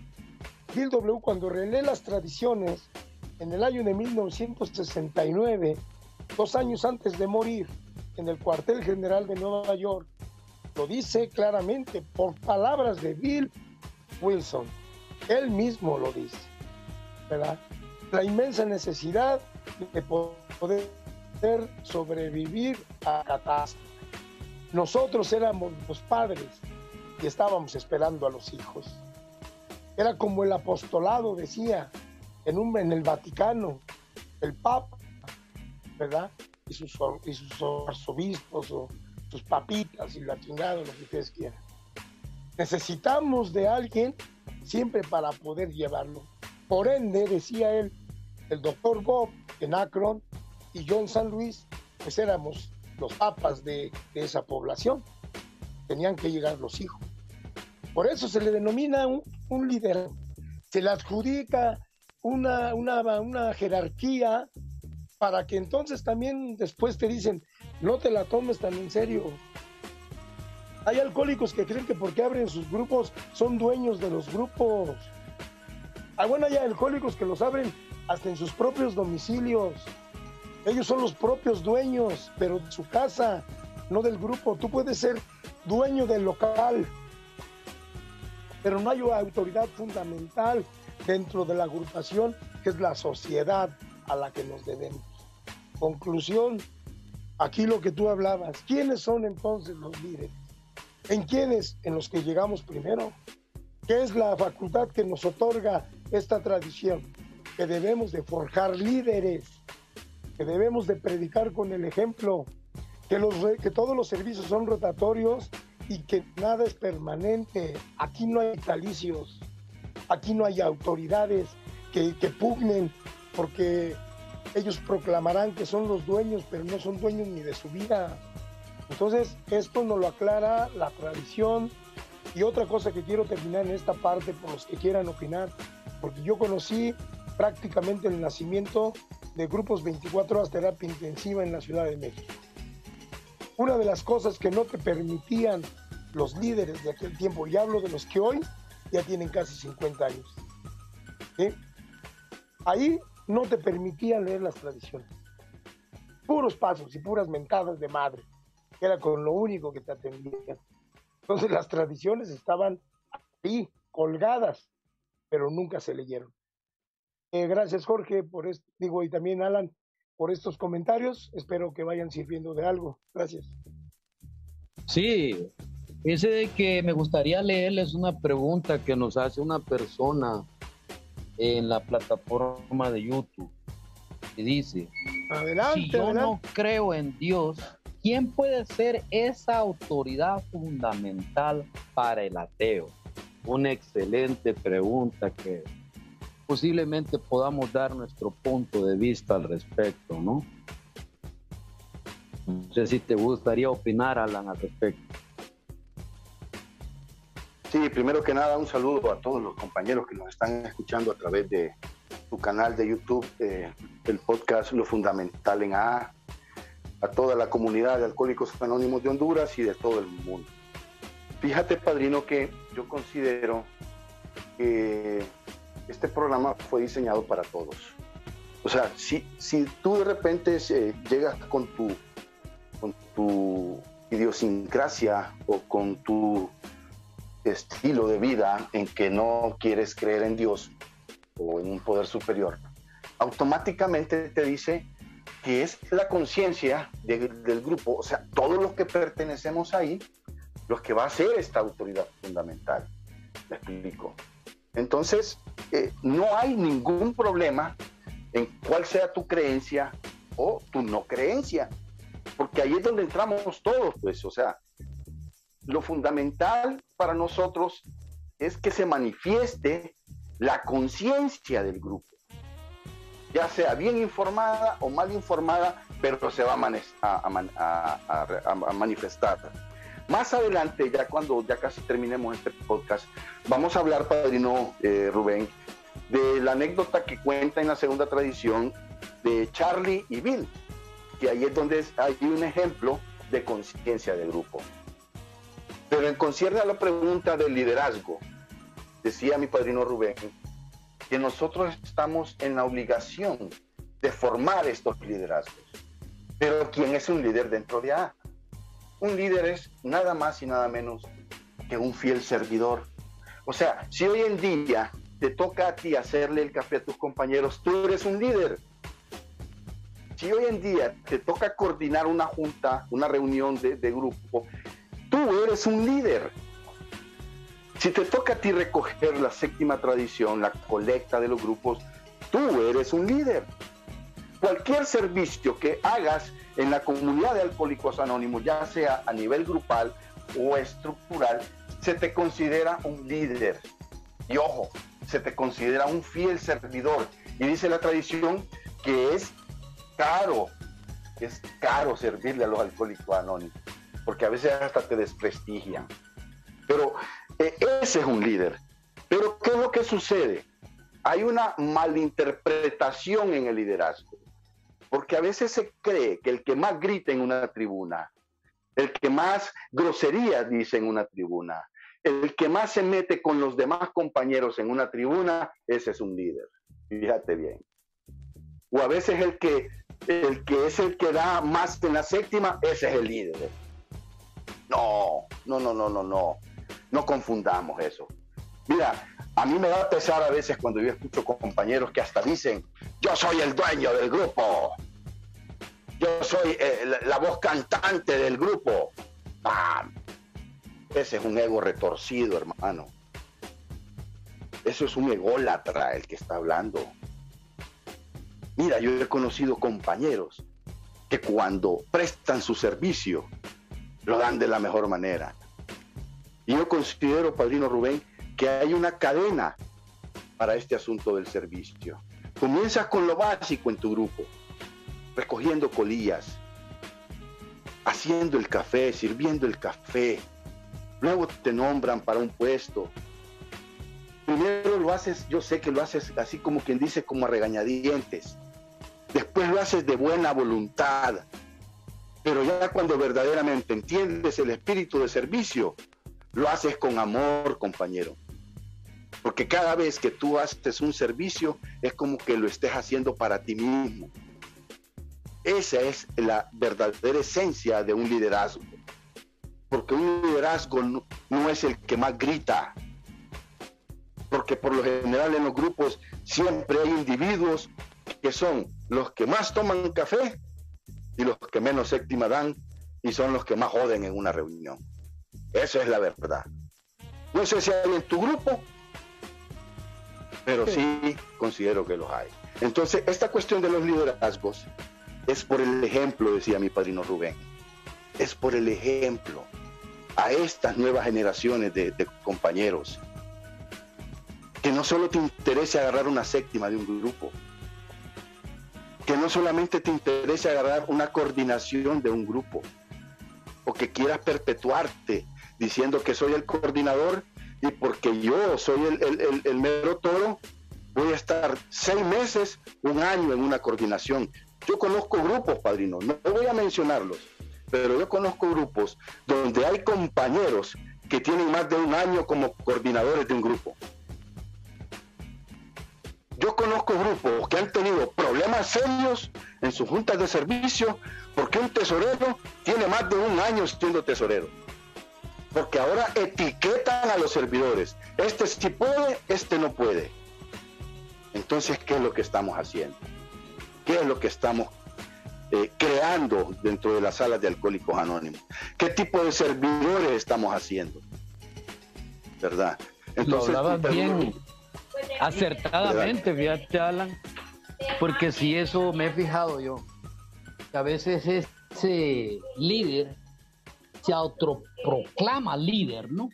Bill W. cuando relee las tradiciones en el año de 1969, dos años antes de morir, en el cuartel general de Nueva York, lo dice claramente por palabras de Bill Wilson. Él mismo lo dice, ¿verdad? La inmensa necesidad de poder sobrevivir a catástrofe. Nosotros éramos los padres y estábamos esperando a los hijos. Era como el apostolado decía en, un, en el Vaticano, el Papa, ¿verdad? Y sus, y sus arzobispos o sus papitas y la chingada, lo que ustedes quieran. Necesitamos de alguien siempre para poder llevarlo. Por ende, decía él, el doctor Bob en Akron y yo en San Luis, pues éramos los papas de, esa población. Tenían que llegar los hijos. Por eso se le denomina un, líder. Se le adjudica una, una, una jerarquía para que entonces también después te dicen, no te la tomes tan en serio. Hay alcohólicos que creen que porque abren sus grupos son dueños de los grupos. Ah, bueno, hay alcohólicos que los abren hasta en sus propios domicilios. Ellos son los propios dueños, pero de su casa, no del grupo. Tú puedes ser dueño del local, pero no hay autoridad fundamental dentro de la agrupación, que es la sociedad a la que nos debemos. Conclusión, aquí lo que tú hablabas, ¿quiénes son entonces los líderes? ¿En quiénes? En los que llegamos primero. ¿Qué es la facultad que nos otorga esta tradición? Que debemos de forjar líderes, que debemos de predicar con el ejemplo, que, los, que todos los servicios son rotatorios y que nada es permanente. Aquí no hay talicios, aquí no hay autoridades que, que pugnen porque ellos proclamarán que son los dueños, pero no son dueños ni de su vida. Entonces, esto nos lo aclara la tradición. Y otra cosa que quiero terminar en esta parte, por los que quieran opinar, porque yo conocí prácticamente el nacimiento de grupos 24 horas terapia intensiva en la Ciudad de México. Una de las cosas que no te permitían los líderes de aquel tiempo, y hablo de los que hoy ya tienen casi 50 años, ahí no te permitían leer las tradiciones. Puros pasos y puras mentadas de madre, era con lo único que te atendían. Entonces las tradiciones estaban ahí, colgadas, pero nunca se leyeron. Eh, gracias Jorge por digo, y también Alan por estos comentarios. Espero que vayan sirviendo de algo. Gracias. Sí, ese de que me gustaría leerles una pregunta que nos hace una persona en la plataforma de YouTube. Y dice, adelante, si yo no creo en Dios, ¿quién puede ser esa autoridad fundamental para el ateo? Una excelente pregunta que posiblemente podamos dar nuestro punto de vista al respecto, ¿no? No sé si te gustaría opinar, Alan, al respecto. Sí, primero que nada, un saludo a todos los compañeros que nos están escuchando a través de su canal de YouTube, eh, el podcast Lo Fundamental en A, a toda la comunidad de Alcohólicos Anónimos de Honduras y de todo el mundo. Fíjate, padrino, que yo considero que este programa fue diseñado para todos. O sea, si, si tú de repente eh, llegas con tu, con tu idiosincrasia o con tu estilo de vida en que no quieres creer en Dios o en un poder superior, automáticamente te dice, que es la conciencia del grupo, o sea, todos los que pertenecemos ahí, los que va a ser esta autoridad fundamental. ¿Me explico? Entonces, eh, no hay ningún problema en cuál sea tu creencia o tu no creencia, porque ahí es donde entramos todos, pues, o sea, lo fundamental para nosotros es que se manifieste la conciencia del grupo, ya sea bien informada o mal informada, pero se va a, manifestar. Más adelante, ya cuando ya casi terminemos este podcast, vamos a hablar, padrino eh, Rubén, de la anécdota que cuenta en la segunda tradición de Charlie y Bill, que ahí es donde hay un ejemplo de conciencia de grupo. Pero en concierne a la pregunta del liderazgo, decía mi padrino Rubén, que nosotros estamos en la obligación de formar estos liderazgos. Pero ¿quién es un líder dentro de A? Un líder es nada más y nada menos que un fiel servidor. O sea, si hoy en día te toca a ti hacerle el café a tus compañeros, tú eres un líder. Si hoy en día te toca coordinar una junta, una reunión de, de grupo, tú eres un líder. Si te toca a ti recoger la séptima tradición, la colecta de los grupos, tú eres un líder. Cualquier servicio que hagas en la comunidad de alcohólicos anónimos, ya sea a nivel grupal o estructural, se te considera un líder. Y ojo, se te considera un fiel servidor. Y dice la tradición que es caro, es caro servirle a los alcohólicos anónimos, porque a veces hasta te desprestigian. Pero eh, ese es un líder. Pero ¿qué es lo que sucede? Hay una malinterpretación en el liderazgo, porque a veces se cree que el que más grita en una tribuna, el que más groserías dice en una tribuna, el que más se mete con los demás compañeros en una tribuna, ese es un líder. Fíjate bien. O a veces el que, el que es el que da más en la séptima, ese es el líder. No, no, no, no, no, no. Confundamos eso. Mira, a mí me da pesar a veces cuando yo escucho compañeros que hasta dicen, yo soy el dueño del grupo, yo soy eh, la, voz cantante del grupo. Ese es un ego retorcido, hermano. Eso es un ególatra el que está hablando. Mira, yo he conocido compañeros que cuando prestan su servicio, lo dan de la mejor manera. Y yo considero, Padrino Rubén, que hay una cadena para este asunto del servicio. Comienzas con lo básico en tu grupo, recogiendo colillas, haciendo el café, sirviendo el café. Luego te nombran para un puesto. Primero lo haces, yo sé que lo haces así como quien dice, como a regañadientes. Después lo haces de buena voluntad. Pero ya cuando verdaderamente entiendes el espíritu de servicio, lo haces con amor, compañero. Porque cada vez que tú haces un servicio es como que lo estés haciendo para ti mismo. Esa es la verdadera esencia de un liderazgo. Porque un liderazgo no, no es el que más grita. Porque por lo general en los grupos siempre hay individuos que son los que más toman café y los que menos séptima dan y son los que más joden en una reunión. Esa es la verdad. No sé si hay en tu grupo, pero sí considero que los hay. Entonces, esta cuestión de los liderazgos es por el ejemplo, decía mi padrino Rubén, es por el ejemplo a estas nuevas generaciones de, de compañeros, que no solo te interese agarrar una séptima de un grupo, que no solamente te interese agarrar una coordinación de un grupo, o que quieras perpetuarte diciendo que soy el coordinador y porque yo soy el, mero toro, voy a estar seis meses, un año en una coordinación. Yo conozco grupos, padrino, no voy a mencionarlos, pero yo conozco grupos donde hay compañeros que tienen más de un año como coordinadores de un grupo. Yo conozco grupos que han tenido problemas serios en sus juntas de servicio porque un tesorero tiene más de un año siendo tesorero porque ahora etiquetan a los servidores. Este sí puede, este no puede. Entonces, ¿qué es lo que estamos haciendo? ¿Qué es lo que estamos eh, creando dentro de las salas de Alcohólicos Anónimos? ¿Qué tipo de servidores estamos haciendo? ¿Verdad? Entonces, Lo bien acertadamente, fíjate, Alan, porque si eso me he fijado yo, que a veces ese líder se autoproclama líder, ¿no?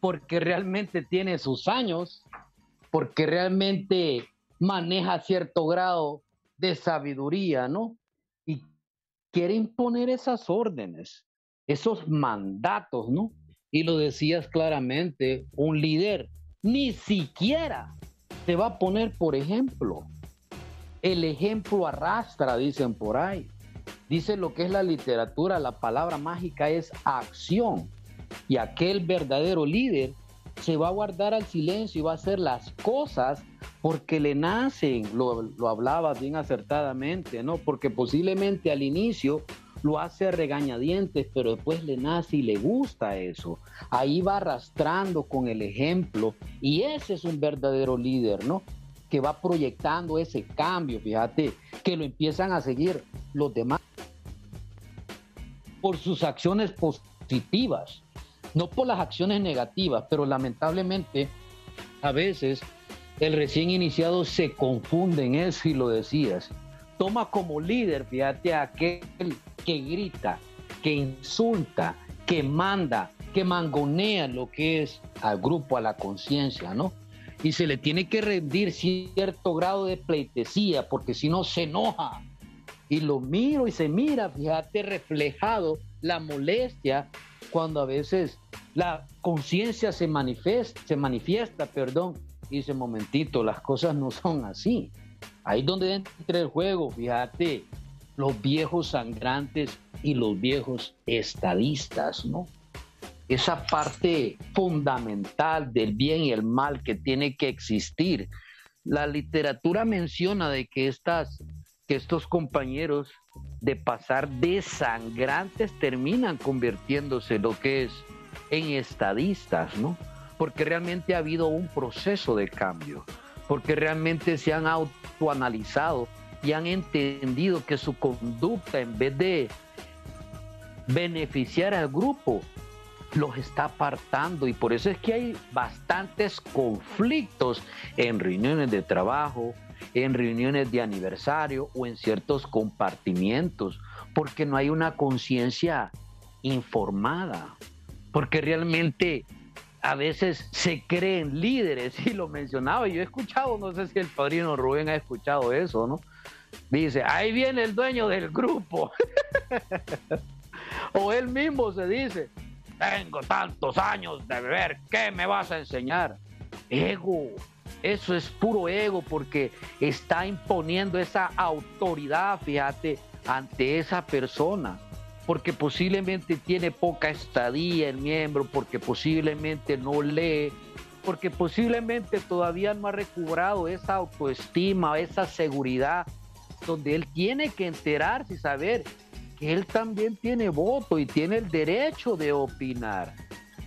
Porque realmente tiene sus años, porque realmente maneja cierto grado de sabiduría, ¿no? Y quiere imponer esas órdenes, esos mandatos, ¿no? Y lo decías claramente, un líder ni siquiera te va a poner, por ejemplo, el ejemplo arrastra, dicen por ahí. Dice lo que es la literatura, la palabra mágica es acción. Y aquel verdadero líder se va a guardar al silencio y va a hacer las cosas porque le nacen, lo, lo hablaba bien acertadamente, ¿no? Porque posiblemente al inicio lo hace regañadientes, pero después le nace y le gusta eso. Ahí va arrastrando con el ejemplo y ese es un verdadero líder, ¿no? Que va proyectando ese cambio, fíjate, que lo empiezan a seguir los demás por sus acciones positivas, no por las acciones negativas, pero lamentablemente a veces el recién iniciado se confunde en eso y lo decías. Toma como líder, fíjate, a aquel que grita, que insulta, que manda, que mangonea lo que es al grupo, a la conciencia, ¿no? Y se le tiene que rendir cierto grado de pleitesía, porque si no se enoja. Y lo miro y se mira, fíjate, reflejado la molestia cuando a veces la conciencia se manifiesta, se manifiesta, perdón, y dice, momentito, las cosas no son así. Ahí donde entra el juego, fíjate, los viejos sangrantes y los viejos estadistas, ¿no? Esa parte fundamental del bien y el mal que tiene que existir. La literatura menciona de que, estas, que estos compañeros de pasar de sangrantes terminan convirtiéndose lo que es en estadistas, ¿no? Porque realmente ha habido un proceso de cambio, porque realmente se han autoanalizado y han entendido que su conducta en vez de beneficiar al grupo, los está apartando. Y por eso es que hay bastantes conflictos en reuniones de trabajo, en reuniones de aniversario o en ciertos compartimientos, porque no hay una conciencia informada, porque realmente a veces se creen líderes, y lo mencionaba, yo he escuchado, no sé si el padrino Rubén ha escuchado eso, ¿no? Dice, ahí viene el dueño del grupo. (laughs) o él mismo se dice, tengo tantos años de beber, ¿qué me vas a enseñar? Ego, eso es puro ego porque está imponiendo esa autoridad, fíjate, ante esa persona. Porque posiblemente tiene poca estadía el miembro, porque posiblemente no lee, porque posiblemente todavía no ha recobrado esa autoestima, esa seguridad donde él tiene que enterarse y saber que él también tiene voto y tiene el derecho de opinar.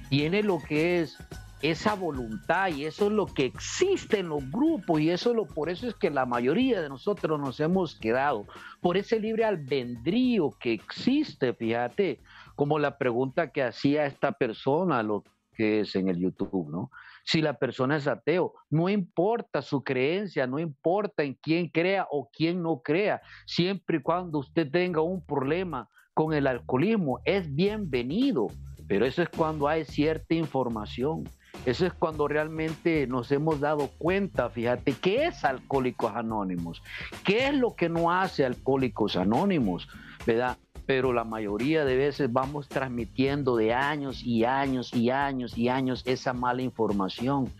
Tiene lo que es esa voluntad y eso es lo que existe en los grupos y eso lo por eso es que la mayoría de nosotros nos hemos quedado por ese libre albedrío que existe, fíjate, como la pregunta que hacía esta persona lo que es en el YouTube, ¿no? si la persona es ateo. No importa su creencia, no importa en quién crea o quién no crea, siempre y cuando usted tenga un problema con el alcoholismo, es bienvenido. Pero eso es cuando hay cierta información. Eso es cuando realmente nos hemos dado cuenta, fíjate, ¿qué es Alcohólicos Anónimos? ¿Qué es lo que no hace Alcohólicos Anónimos? ¿Verdad? pero la mayoría de veces vamos transmitiendo de años y años y años y años esa mala información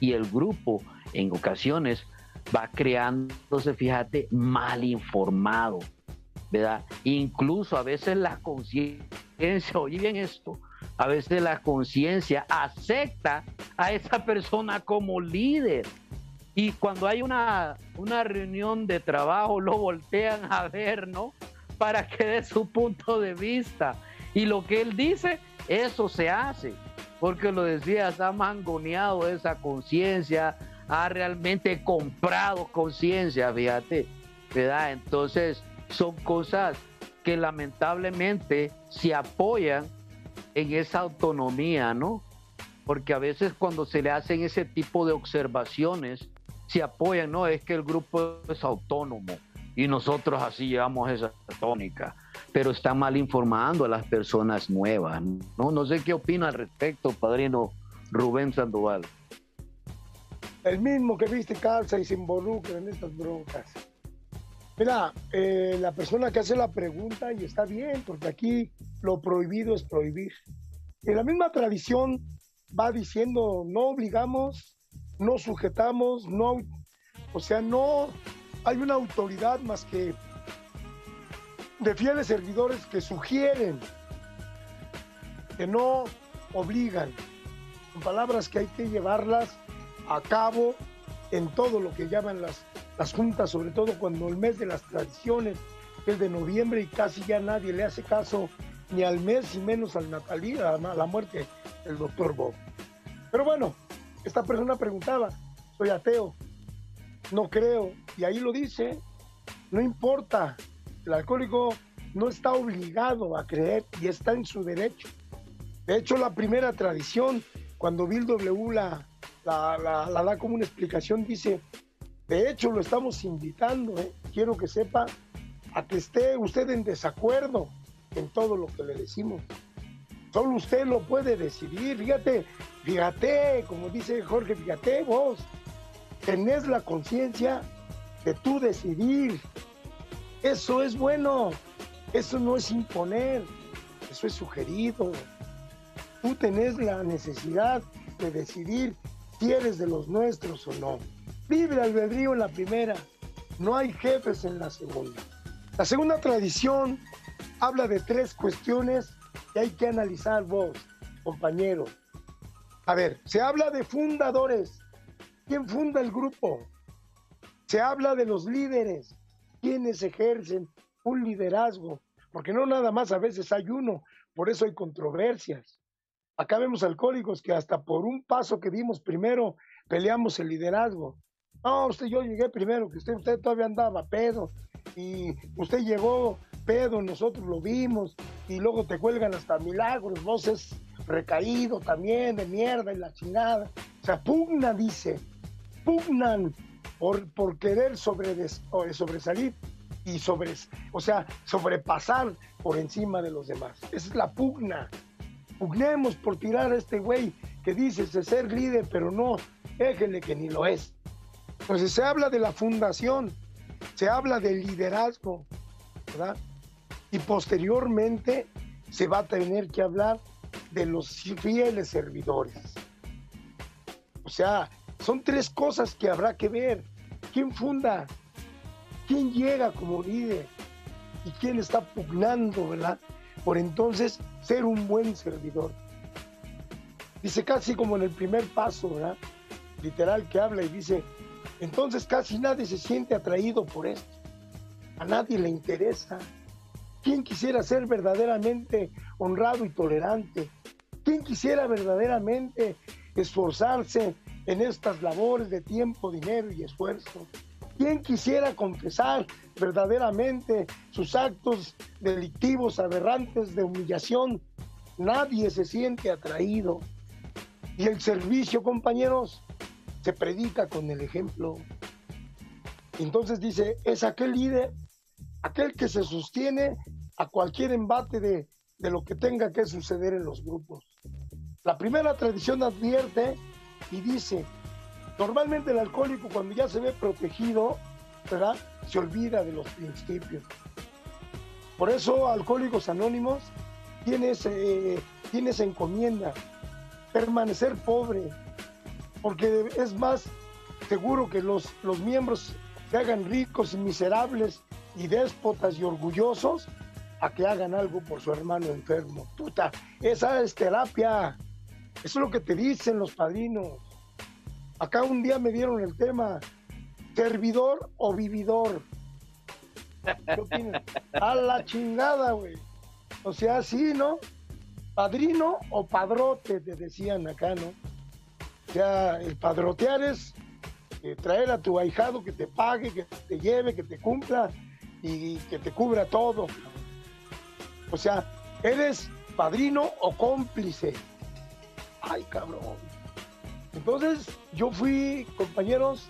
y el grupo en ocasiones va creándose, fíjate, mal informado, ¿verdad? Incluso a veces la conciencia, oye bien esto, a veces la conciencia acepta a esa persona como líder. Y cuando hay una, una reunión de trabajo, lo voltean a ver, ¿no? para que dé su punto de vista. Y lo que él dice, eso se hace. Porque lo decías, ha mangoneado esa conciencia, ha realmente comprado conciencia, fíjate, ¿verdad? Entonces, son cosas que lamentablemente se apoyan en esa autonomía, ¿no? Porque a veces cuando se le hacen ese tipo de observaciones, se apoyan, no, es que el grupo es autónomo y nosotros así llevamos esa tónica, pero están mal informando a las personas nuevas, ¿no? No sé qué opina al respecto, padrino Rubén Sandoval. El mismo que viste calza y se involucra en estas broncas. Mira, eh, la persona que hace la pregunta, y está bien, porque aquí lo prohibido es prohibir. En la misma tradición va diciendo, no obligamos, no sujetamos, no, o sea, no hay una autoridad más que de fieles servidores que sugieren, que no obligan, con palabras que hay que llevarlas a cabo en todo lo que llaman las, las juntas, sobre todo cuando el mes de las tradiciones es de noviembre y casi ya nadie le hace caso ni al mes y menos al natalía, a la muerte del doctor Bob. Pero bueno, esta persona preguntaba, soy ateo, no creo, y ahí lo dice, no importa, el alcohólico no está obligado a creer y está en su derecho. De hecho, la primera tradición, cuando Bill W la, la, da como una explicación, dice, de hecho lo estamos invitando, ¿eh? quiero que sepa, a que esté usted en desacuerdo en todo lo que le decimos. Solo usted lo puede decidir, fíjate, Fíjate, como dice Jorge, fíjate vos, tenés la conciencia de tú decidir. Eso es bueno, eso no es imponer, eso es sugerido. Tú tenés la necesidad de decidir si eres de los nuestros o no. Libre albedrío en la primera, no hay jefes en la segunda. La segunda tradición habla de tres cuestiones que hay que analizar vos, compañero. A ver, se habla de fundadores. ¿Quién funda el grupo? Se habla de los líderes. ¿Quiénes ejercen un liderazgo? Porque no nada más a veces hay uno, por eso hay controversias. Acá vemos alcohólicos que hasta por un paso que dimos primero peleamos el liderazgo. No, usted yo llegué primero, que usted, usted todavía andaba pedo y usted llegó pedo, nosotros lo vimos y luego te cuelgan hasta milagros, vos es recaído también de mierda y la chingada. O sea, pugna, dice, pugnan por, por querer sobre, sobresalir y sobre, o sea, sobrepasar por encima de los demás. Esa es la pugna. Pugnemos por tirar a este güey que dice ser líder, pero no, déjele que ni lo es. Entonces se habla de la fundación, se habla del liderazgo, ¿verdad? Y posteriormente se va a tener que hablar de los fieles servidores. O sea, son tres cosas que habrá que ver. ¿Quién funda? ¿Quién llega como líder? ¿Y quién está pugnando, verdad? Por entonces ser un buen servidor. Dice casi como en el primer paso, ¿verdad? Literal que habla y dice, entonces casi nadie se siente atraído por esto. A nadie le interesa. ¿Quién quisiera ser verdaderamente honrado y tolerante? ¿Quién quisiera verdaderamente esforzarse en estas labores de tiempo, dinero y esfuerzo? ¿Quién quisiera confesar verdaderamente sus actos delictivos, aberrantes de humillación? Nadie se siente atraído. Y el servicio, compañeros, se predica con el ejemplo. Entonces dice, es aquel líder aquel que se sostiene a cualquier embate de, lo que tenga que suceder en los grupos. La primera tradición advierte y dice, normalmente el alcohólico cuando ya se ve protegido, ¿verdad? Se olvida de los principios. Por eso Alcohólicos Anónimos tiene, tiene esa encomienda, permanecer pobre, porque es más seguro que los, los miembros se hagan ricos y miserables y déspotas y orgullosos a que hagan algo por su hermano enfermo. Puta, esa es terapia. Eso es lo que te dicen los padrinos. Acá un día me dieron el tema, servidor o vividor. (laughs) A la chingada, güey. O sea, sí, ¿no? Padrino o padrote, te decían acá, ¿no? O sea, el padrotear es eh, traer a tu ahijado que te pague, que te lleve, que te cumpla y que te cubra todo. O sea, eres padrino o cómplice. Ay, cabrón. Entonces, yo fui, compañeros,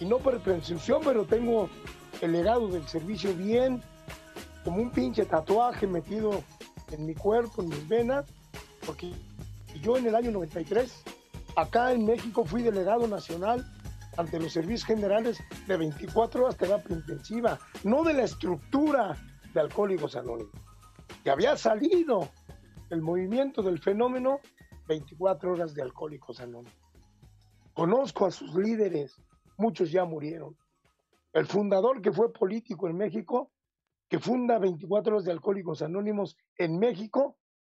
y no por presunción, pero tengo el legado del servicio bien, como un pinche tatuaje metido en mi cuerpo, en mis venas, porque yo en el año 93, acá en México fui delegado nacional ante los servicios generales de 24 horas terapia intensiva, no de la estructura de Alcohólicos Anónimos, que había salido el movimiento del fenómeno 24 horas de Alcohólicos Anónimos. Conozco a sus líderes, muchos ya murieron. El fundador que fue político en México, que funda 24 horas de Alcohólicos Anónimos en México,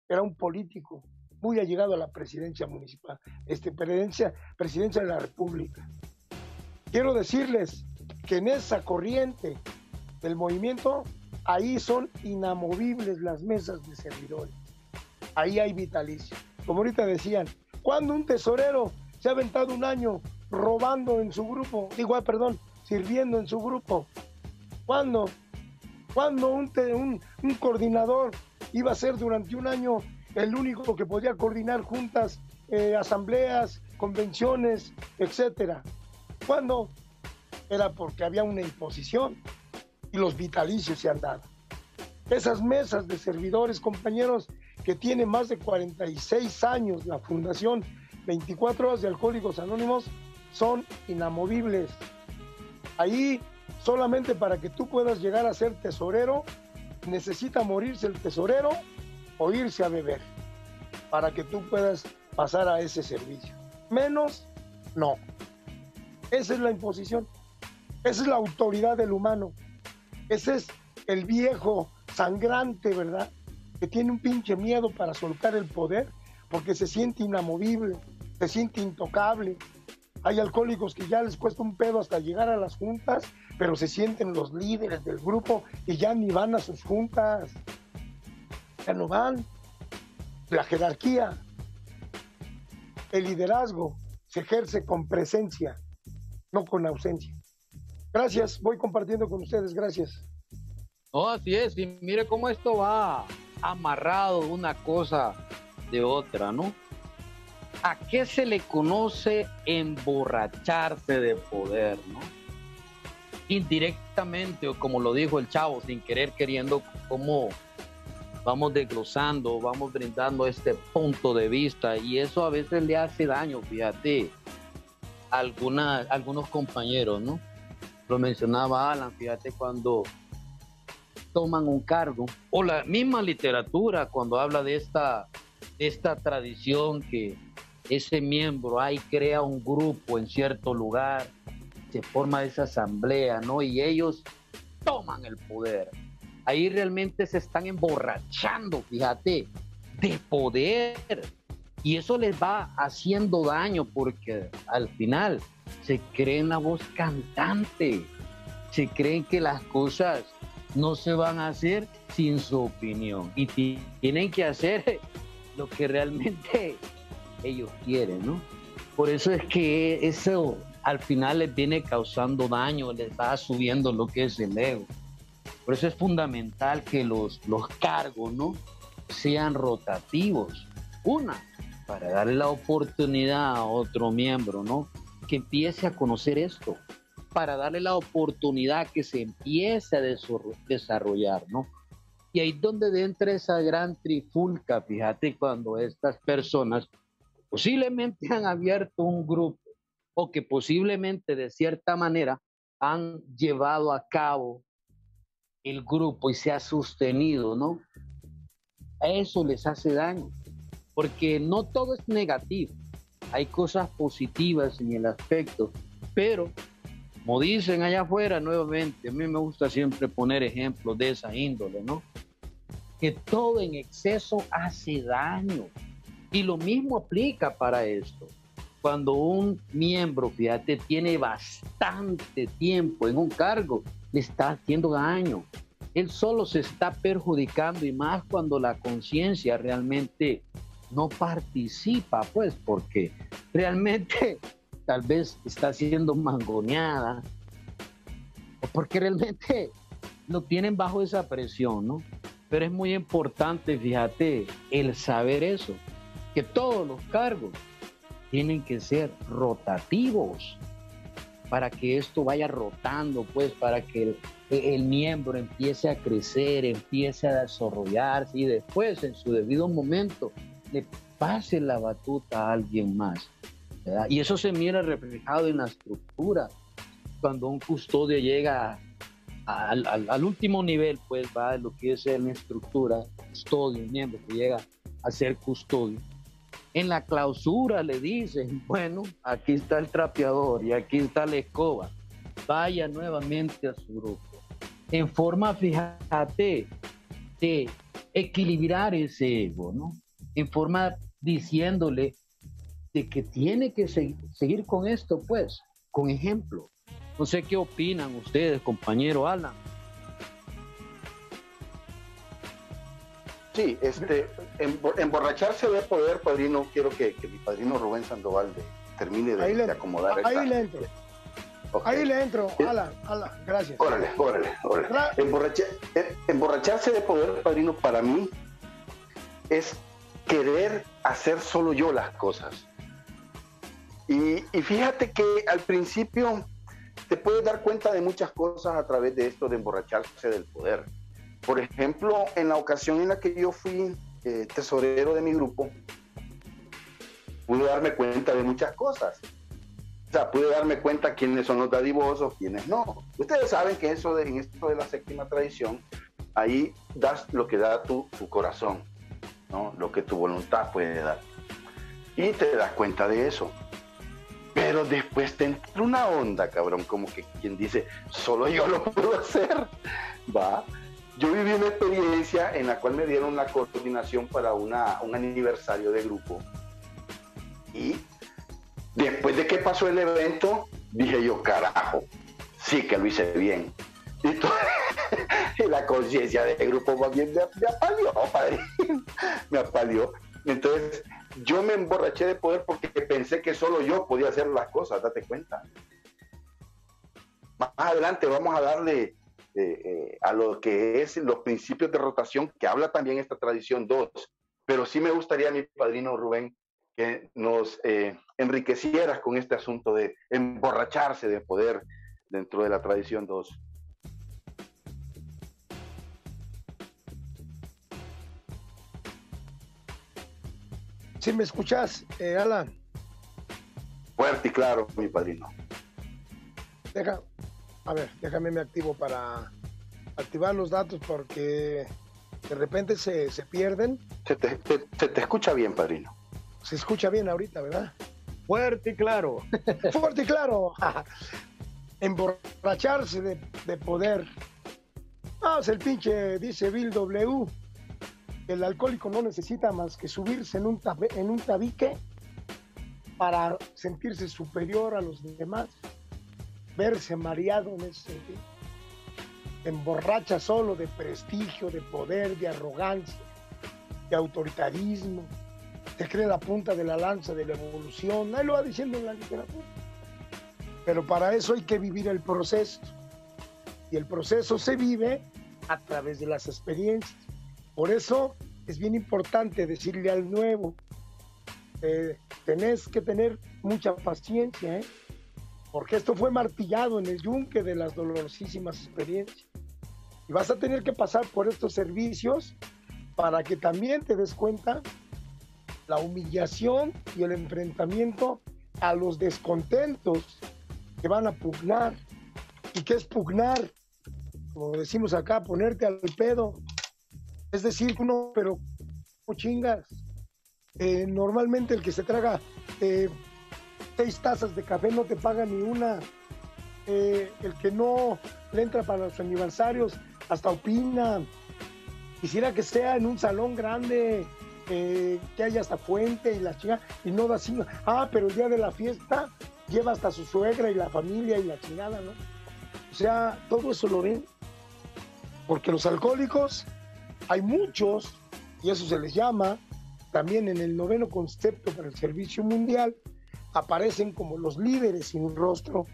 era un político muy allegado a la presidencia municipal, este, presidencia, presidencia de la República. Quiero decirles que en esa corriente del movimiento, ahí son inamovibles las mesas de servidores. Ahí hay vitalicio. Como ahorita decían, cuando un tesorero se ha aventado un año robando en su grupo, digo, ah, perdón, sirviendo en su grupo? ¿Cuándo? ¿Cuándo un, un, un coordinador iba a ser durante un año el único que podía coordinar juntas, eh, asambleas, convenciones, etcétera? ¿Cuándo? Era porque había una imposición y los vitalicios se han dado. Esas mesas de servidores, compañeros, que tiene más de 46 años la Fundación 24 Horas de Alcohólicos Anónimos, son inamovibles. Ahí, solamente para que tú puedas llegar a ser tesorero, necesita morirse el tesorero o irse a beber, para que tú puedas pasar a ese servicio. Menos, no. Esa es la imposición. Esa es la autoridad del humano. Ese es el viejo sangrante, ¿verdad? Que tiene un pinche miedo para soltar el poder porque se siente inamovible, se siente intocable. Hay alcohólicos que ya les cuesta un pedo hasta llegar a las juntas, pero se sienten los líderes del grupo y ya ni van a sus juntas. Ya. La jerarquía, el liderazgo se ejerce con presencia, no con ausencia. Gracias, voy compartiendo con ustedes, gracias. No, así es, y mire cómo esto va amarrado una cosa de otra, ¿no? ¿A qué se le conoce emborracharse de poder, no? Indirectamente, o como lo dijo el chavo, sin querer queriendo, como vamos desglosando, vamos brindando este punto de vista, y eso a veces le hace daño, fíjate, a algunos compañeros, ¿no? lo mencionaba Alan, fíjate cuando toman un cargo, o la misma literatura cuando habla de esta, esta tradición que ese miembro ahí crea un grupo en cierto lugar, se forma esa asamblea, ¿no? Y ellos toman el poder. Ahí realmente se están emborrachando, fíjate, de poder. Y eso les va haciendo daño porque al final se creen la voz cantante, se creen que las cosas no se van a hacer sin su opinión y tienen que hacer (laughs) lo que realmente (laughs) ellos quieren, ¿no? Por eso es que eso al final les viene causando daño, les va subiendo lo que es el ego. Por eso es fundamental que los, los cargos, ¿no? Sean rotativos. Una, para darle la oportunidad a otro miembro, ¿no? que empiece a conocer esto, para darle la oportunidad que se empiece a desarrollar, ¿no? Y ahí es donde entra esa gran trifulca, fíjate, cuando estas personas posiblemente han abierto un grupo o que posiblemente de cierta manera han llevado a cabo el grupo y se ha sostenido, ¿no? Eso les hace daño, porque no todo es negativo hay cosas positivas en el aspecto, pero como dicen allá afuera nuevamente, a mí me gusta siempre poner ejemplos de esa índole, ¿no? Que todo en exceso hace daño. Y lo mismo aplica para esto. Cuando un miembro, fíjate, tiene bastante tiempo en un cargo, le está haciendo daño. Él solo se está perjudicando y más cuando la conciencia realmente no participa, pues, porque realmente (laughs) tal vez está siendo mangoneada, o porque realmente lo tienen bajo esa presión, ¿no? Pero es muy importante, fíjate, el saber eso, que todos los cargos tienen que ser rotativos para que esto vaya rotando, pues, para que el, miembro empiece a crecer, empiece a desarrollarse y después, en su debido momento, le pase la batuta a alguien más. Y eso se mira reflejado en la estructura. Cuando un custodio llega al, último nivel, pues va lo que es la estructura, custodio, miembro que llega a ser custodio en la clausura le dicen, bueno, aquí está el trapeador y aquí está la escoba. Vaya nuevamente a su grupo. En forma, fíjate, de equilibrar ese ego, ¿no? En forma diciéndole de que tiene que seguir con esto, pues, con ejemplo. No sé qué opinan ustedes, compañero Alan. Sí, este, emborracharse de poder, padrino, quiero que, mi padrino Rubén Sandoval termine de, acomodar. Ahí le entro. Ahí le entro, ala, ala, gracias. Órale, órale, órale. Eh, emborracharse de poder, padrino, para mí es querer hacer solo yo las cosas. Y, y fíjate que al principio te puedes dar cuenta de muchas cosas a través de esto de emborracharse del poder por ejemplo, en la ocasión en la que yo fui eh, tesorero de mi grupo, pude darme cuenta de muchas cosas. O sea, pude darme cuenta quiénes son los dadivosos, quiénes no. Ustedes saben que eso de, en esto de la séptima tradición, ahí das lo que da tu, tu corazón, ¿no? lo que tu voluntad puede dar. Y te das cuenta de eso. Pero después te entra una onda, cabrón, como que quien dice, solo yo lo puedo hacer, (laughs) ¿va? Yo viví una experiencia en la cual me dieron la coordinación para una, un aniversario de grupo. Y después de que pasó el evento, dije yo, carajo, sí que lo hice bien. Y, (laughs) la conciencia del grupo más bien me, me apalió, padre. (laughs) me apalió. Entonces, yo me emborraché de poder porque pensé que solo yo podía hacer las cosas, date cuenta. Más adelante vamos a darle eh, eh, a lo que es los principios de rotación que habla también esta tradición 2. Pero sí me gustaría, mi padrino Rubén, que nos eh, enriquecieras con este asunto de emborracharse de poder dentro de la tradición 2. ¿Sí me escuchas, Alan? Fuerte y claro, mi padrino. Deja, a ver, déjame me activo para activar los datos porque de repente se, pierden. Se te, escucha bien, padrino. Se escucha bien ahorita, ¿verdad? Fuerte y claro. (laughs) Fuerte y claro. (laughs) Emborracharse de, poder. Ah, es el pinche, dice Bill W. El alcohólico no necesita más que subirse en un, en un tabique para sentirse superior a los demás verse mareado en ese sentido. Emborracha solo de prestigio, de poder, de arrogancia, de autoritarismo. Se cree la punta de la lanza de la evolución. Ahí lo va diciendo en la literatura. Pero para eso hay que vivir el proceso. Y el proceso se vive a través de las experiencias. Por eso es bien importante decirle al nuevo, eh, tenés que tener mucha paciencia, ¿eh? Porque esto fue martillado en el yunque de las dolorosísimas experiencias. Y vas a tener que pasar por estos servicios para que también te des cuenta la humillación y el enfrentamiento a los descontentos que van a pugnar. ¿Y qué es pugnar? Como decimos acá, ponerte al pedo. Es decir, uno, pero chingas. Eh, normalmente el que se traga eh, seis tazas de café no te paga ni una. Eh, el que no le entra para los aniversarios hasta opina. Quisiera que sea en un salón grande, eh, que haya hasta fuente y la chingada, y no da así. Ah, pero el día de la fiesta lleva hasta su suegra y la familia y la chingada, ¿no? O sea, todo eso lo ven. Porque los alcohólicos, hay muchos, y eso se les llama, también en el noveno concepto para el servicio mundial, aparecen como los líderes sin rostro.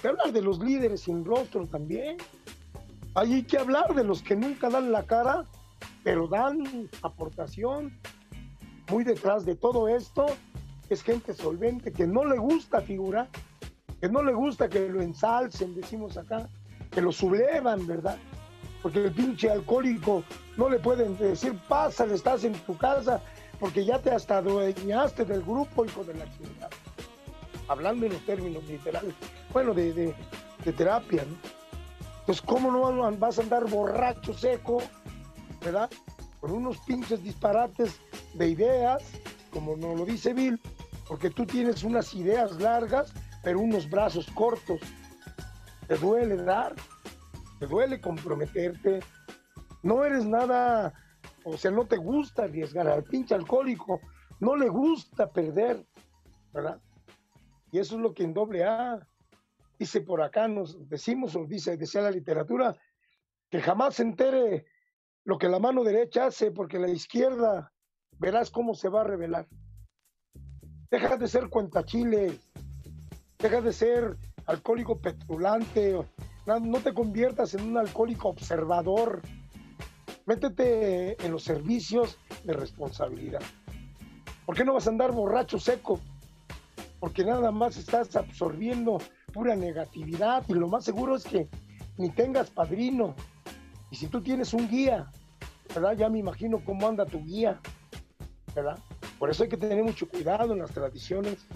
Te hablar de los líderes sin rostro también. hay que hablar de los que nunca dan la cara, pero dan aportación. Muy detrás de todo esto es gente solvente que no le gusta figurar, que no le gusta que lo ensalcen, decimos acá, que lo sublevan, ¿verdad? Porque el pinche alcohólico no le pueden decir, pásale, estás en tu casa, porque ya te hasta adueñaste del grupo, hijo de la. Hablando en los términos literales, bueno, de, de terapia, ¿no? Pues cómo no vas a andar borracho, seco, ¿verdad? Con unos pinches disparates de ideas, como nos lo dice Bill, porque tú tienes unas ideas largas, pero unos brazos cortos. Te duele dar, te duele comprometerte. No eres nada, o sea, no te gusta arriesgar al pinche alcohólico, no le gusta perder, ¿verdad? Y eso es lo que en doble A dice por acá, nos decimos, o dice, decía la literatura, que jamás se entere lo que la mano derecha hace, porque la izquierda verás cómo se va a revelar. Deja de ser cuentachile, deja de ser alcohólico petulante, no te conviertas en un alcohólico observador, métete en los servicios de responsabilidad. ¿Por qué no vas a andar borracho seco? Porque nada más estás absorbiendo pura negatividad y lo más seguro es que ni tengas padrino. Y si tú tienes un guía, ¿verdad? Ya me imagino cómo anda tu guía, ¿verdad? Por eso hay que tener mucho cuidado en las tradiciones.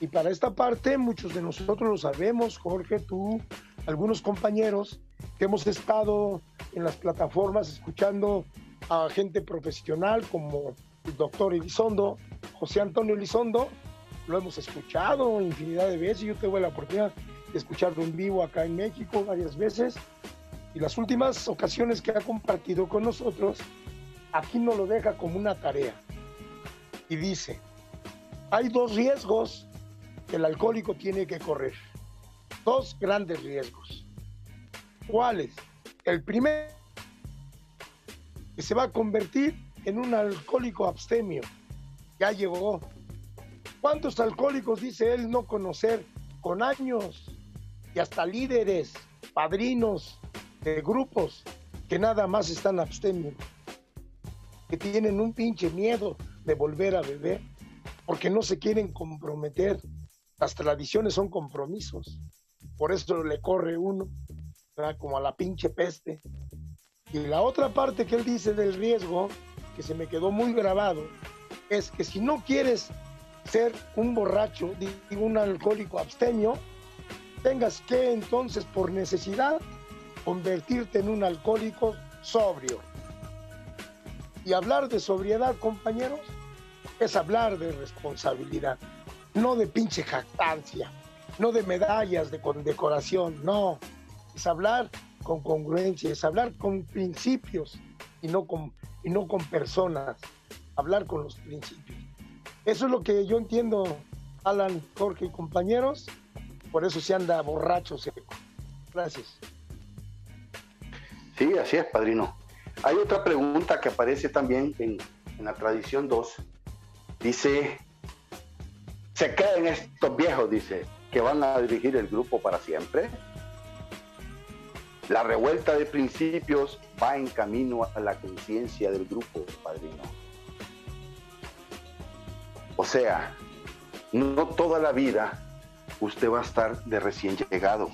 Y para esta parte, muchos de nosotros lo sabemos, Jorge, tú, algunos compañeros que hemos estado en las plataformas escuchando a gente profesional como el doctor Elizondo, José Antonio Elizondo, lo hemos escuchado infinidad de veces. Yo tuve la oportunidad de escucharlo en vivo acá en México varias veces. Y las últimas ocasiones que ha compartido con nosotros, aquí nos lo deja como una tarea. Y dice, hay dos riesgos que el alcohólico tiene que correr. Dos grandes riesgos. ¿Cuáles? El primero, que se va a convertir en un alcohólico abstemio. Ya llegó ¿Cuántos alcohólicos, dice él, no conocer con años y hasta líderes, padrinos de grupos que nada más están abstemios, que tienen un pinche miedo de volver a beber porque no se quieren comprometer? Las tradiciones son compromisos, por eso le corre uno, como a la pinche peste. Y la otra parte que él dice del riesgo, que se me quedó muy grabado, es que si no quieres ser un borracho y un alcohólico abstemio, tengas que entonces por necesidad convertirte en un alcohólico sobrio. Y hablar de sobriedad, compañeros, es hablar de responsabilidad, no de pinche jactancia, no de medallas de condecoración, no, es hablar con congruencia, es hablar con principios y no con, y no con personas, hablar con los principios. Eso es lo que yo entiendo, Alan, Jorge y compañeros. Por eso se anda borracho seco. Gracias. Sí, así es, padrino. Hay otra pregunta que aparece también en, la tradición 2. Dice, ¿se creen estos viejos, dice, que van a dirigir el grupo para siempre? La revuelta de principios va en camino a la conciencia del grupo, padrino. O sea, no toda la vida usted va a estar de recién llegado.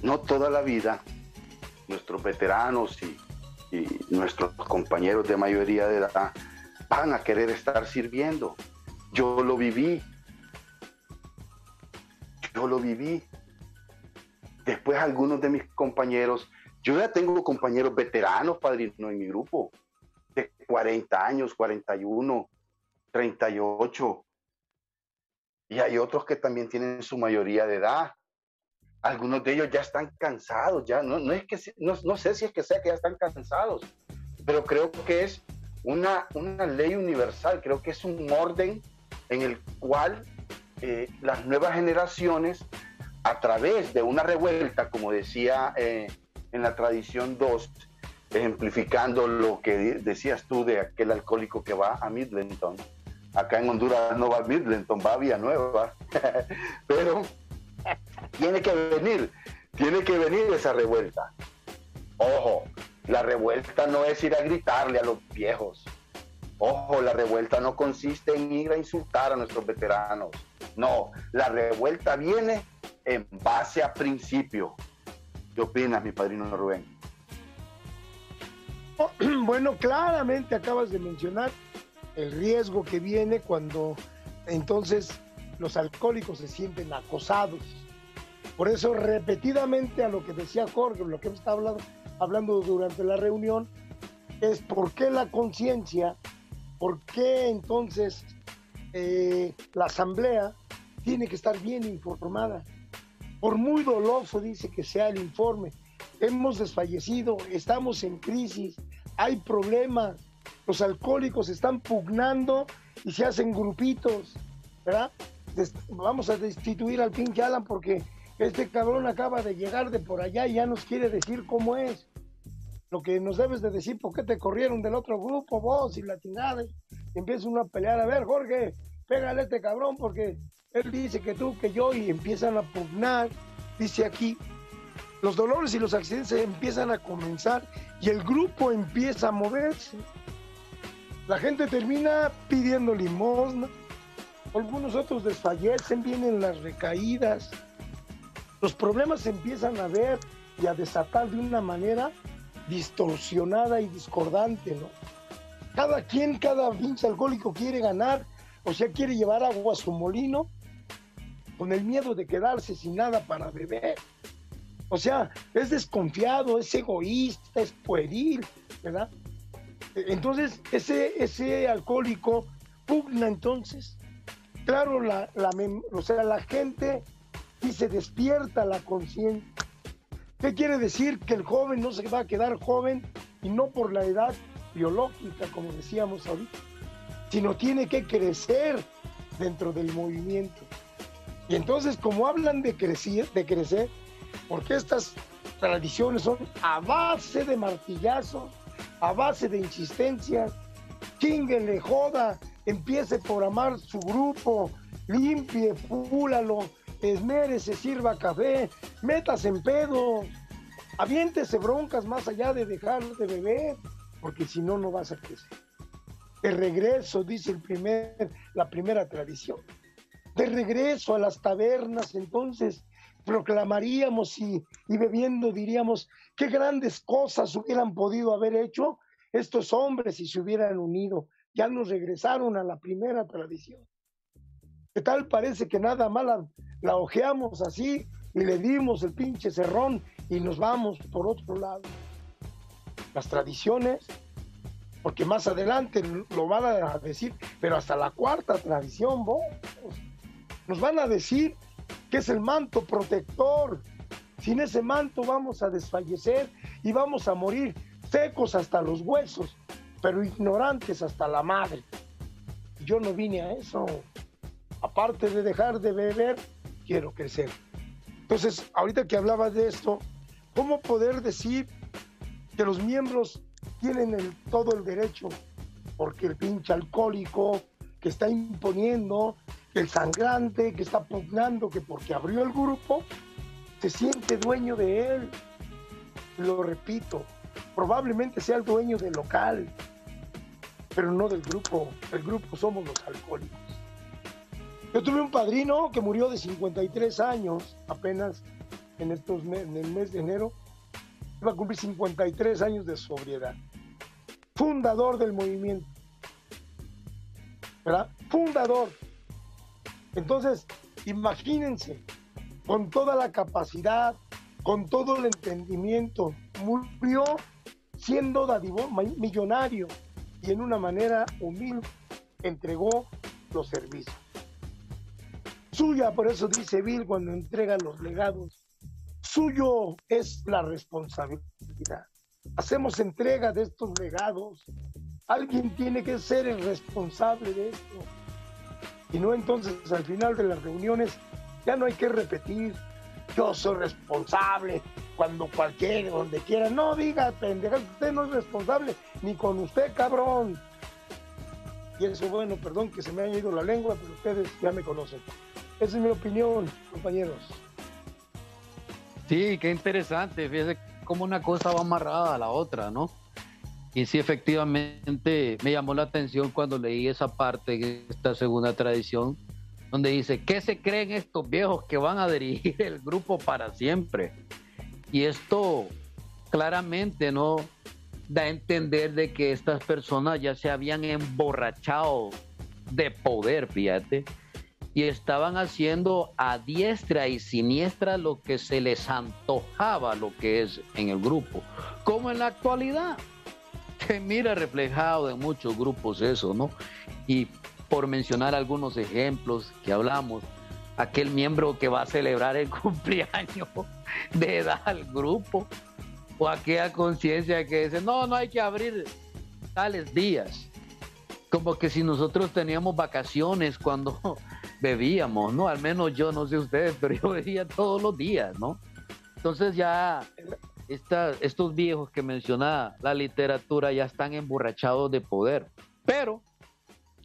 No toda la vida nuestros veteranos y, nuestros compañeros de mayoría de edad van a querer estar sirviendo. Yo lo viví. Yo lo viví. Después algunos de mis compañeros, yo ya tengo compañeros veteranos, padrino, en mi grupo de 40 años, 41, 38. Y hay otros que también tienen su mayoría de edad. Algunos de ellos ya están cansados, ya no, no es que no, sé si es que sea que ya están cansados, pero creo que es una, una ley universal, creo que es un orden en el cual eh, las nuevas generaciones, a través de una revuelta, como decía eh, en la tradición 2, ejemplificando lo que decías tú de aquel alcohólico que va a Midlenton. Acá en Honduras no va a Midlenton, va a Nueva, (laughs) pero tiene que venir. tiene que venir esa revuelta. Ojo, la revuelta no es ir a gritarle a los viejos. Ojo, la revuelta no consiste en ir a insultar a nuestros veteranos. No, la revuelta viene en base a principio. ¿Qué opinas, mi padrino Rubén? (clears throat) Bueno, claramente acabas de mencionar el riesgo que viene cuando entonces los alcohólicos se sienten acosados. Por eso repetidamente a lo que decía Jorge, lo que hemos estado hablando, durante la reunión, es por qué la conciencia, por qué entonces eh, la asamblea tiene que estar bien informada. Por muy doloso dice que sea el informe, hemos desfallecido, estamos en crisis, hay problemas, los alcohólicos están pugnando y se hacen grupitos, ¿verdad? Vamos a destituir al pinche Alan porque este cabrón acaba de llegar de por allá y ya nos quiere decir cómo es. Lo que nos debes de decir, ¿por qué te corrieron del otro grupo vos y la chingada? Y empieza uno a pelear, a ver, Jorge, pégale a este cabrón porque él dice que tú, que yo, y empiezan a pugnar, dice aquí, los dolores y los accidentes empiezan a comenzar y el grupo empieza a moverse. La gente termina pidiendo limosna, algunos otros desfallecen, vienen las recaídas, los problemas se empiezan a ver y a desatar de una manera distorsionada y discordante, ¿no? Cada quien, cada pinche alcohólico quiere ganar, o sea, quiere llevar agua a su molino con el miedo de quedarse sin nada para beber. O sea, es desconfiado, es egoísta, es pueril, ¿verdad? Entonces, ese, ese alcohólico pugna entonces. Claro, la, la, o sea, la gente se despierta la conciencia. ¿Qué quiere decir? Que el joven no se va a quedar joven y no por la edad biológica, como decíamos ahorita, sino tiene que crecer dentro del movimiento. Y entonces, como hablan de crecer, de crecer, porque estas tradiciones son a base de martillazos, a base de insistencia, chinguele, joda, empiece por amar su grupo, limpie, púlalo, esmérese, sirva café, métase en pedo, aviéntese broncas más allá de dejar de beber, porque si no, no vas a crecer. De regreso, dice el primer, la primera tradición, de regreso a las tabernas, entonces proclamaríamos y, y bebiendo diríamos qué grandes cosas hubieran podido haber hecho estos hombres si se hubieran unido. Ya nos regresaron a la primera tradición. ¿Qué tal parece que nada más la, ojeamos así y le dimos el pinche cerrón y nos vamos por otro lado? Las tradiciones, porque más adelante lo van a decir, pero hasta la cuarta tradición, vos, nos van a decir que es el manto protector. Sin ese manto vamos a desfallecer y vamos a morir secos hasta los huesos, pero ignorantes hasta la madre. Yo no vine a eso aparte de dejar de beber, quiero crecer. Entonces, ahorita que hablaba de esto, ¿cómo poder decir que los miembros tienen todo el derecho? Porque el pinche alcohólico que está imponiendo, el sangrante que está pugnando, que porque abrió el grupo, se siente dueño de él. Lo repito, probablemente sea el dueño del local, pero no del grupo. El grupo somos los alcohólicos. Yo tuve un padrino que murió de 53 años, apenas en, estos en el mes de enero. Iba a cumplir 53 años de sobriedad. Fundador del movimiento. ¿Verdad? Fundador. Entonces, imagínense, con toda la capacidad, con todo el entendimiento, murió siendo dadivo, millonario y en una manera humilde entregó los servicios suya, por eso dice Bill cuando entrega los legados, suyo es la responsabilidad. Hacemos entrega de estos legados. Alguien tiene que ser el responsable de esto. Y no entonces al final de las reuniones ya no hay que repetir, yo soy responsable cuando cualquiera, donde quiera. No diga, pendeja, usted no es responsable ni con usted, cabrón. Y eso, bueno, perdón que se me haya ido la lengua, pero ustedes ya me conocen. Esa es mi opinión, compañeros. Sí, qué interesante. Fíjese cómo una cosa va amarrada a la otra, ¿no? Y sí, efectivamente, me llamó la atención cuando leí esa parte de esta segunda tradición, donde dice, ¿qué se creen estos viejos que van a dirigir el grupo para siempre? Y esto claramente no da a entender de que estas personas ya se habían emborrachado de poder, fíjate, y estaban haciendo a diestra y siniestra lo que se les antojaba, lo que es en el grupo, como en la actualidad. Se mira reflejado en muchos grupos eso, ¿no? Y por mencionar algunos ejemplos que hablamos, aquel miembro que va a celebrar el (laughs) cumpleaños de edad al grupo, o aquella conciencia que dice, no, no hay que abrir tales días. Como que si nosotros teníamos vacaciones cuando (laughs) bebíamos, ¿no? Al menos yo, no sé ustedes, (laughs) pero yo bebía todos los días, ¿no? Entonces ya estos viejos que mencionaba la literatura ya están emborrachados de poder. Pero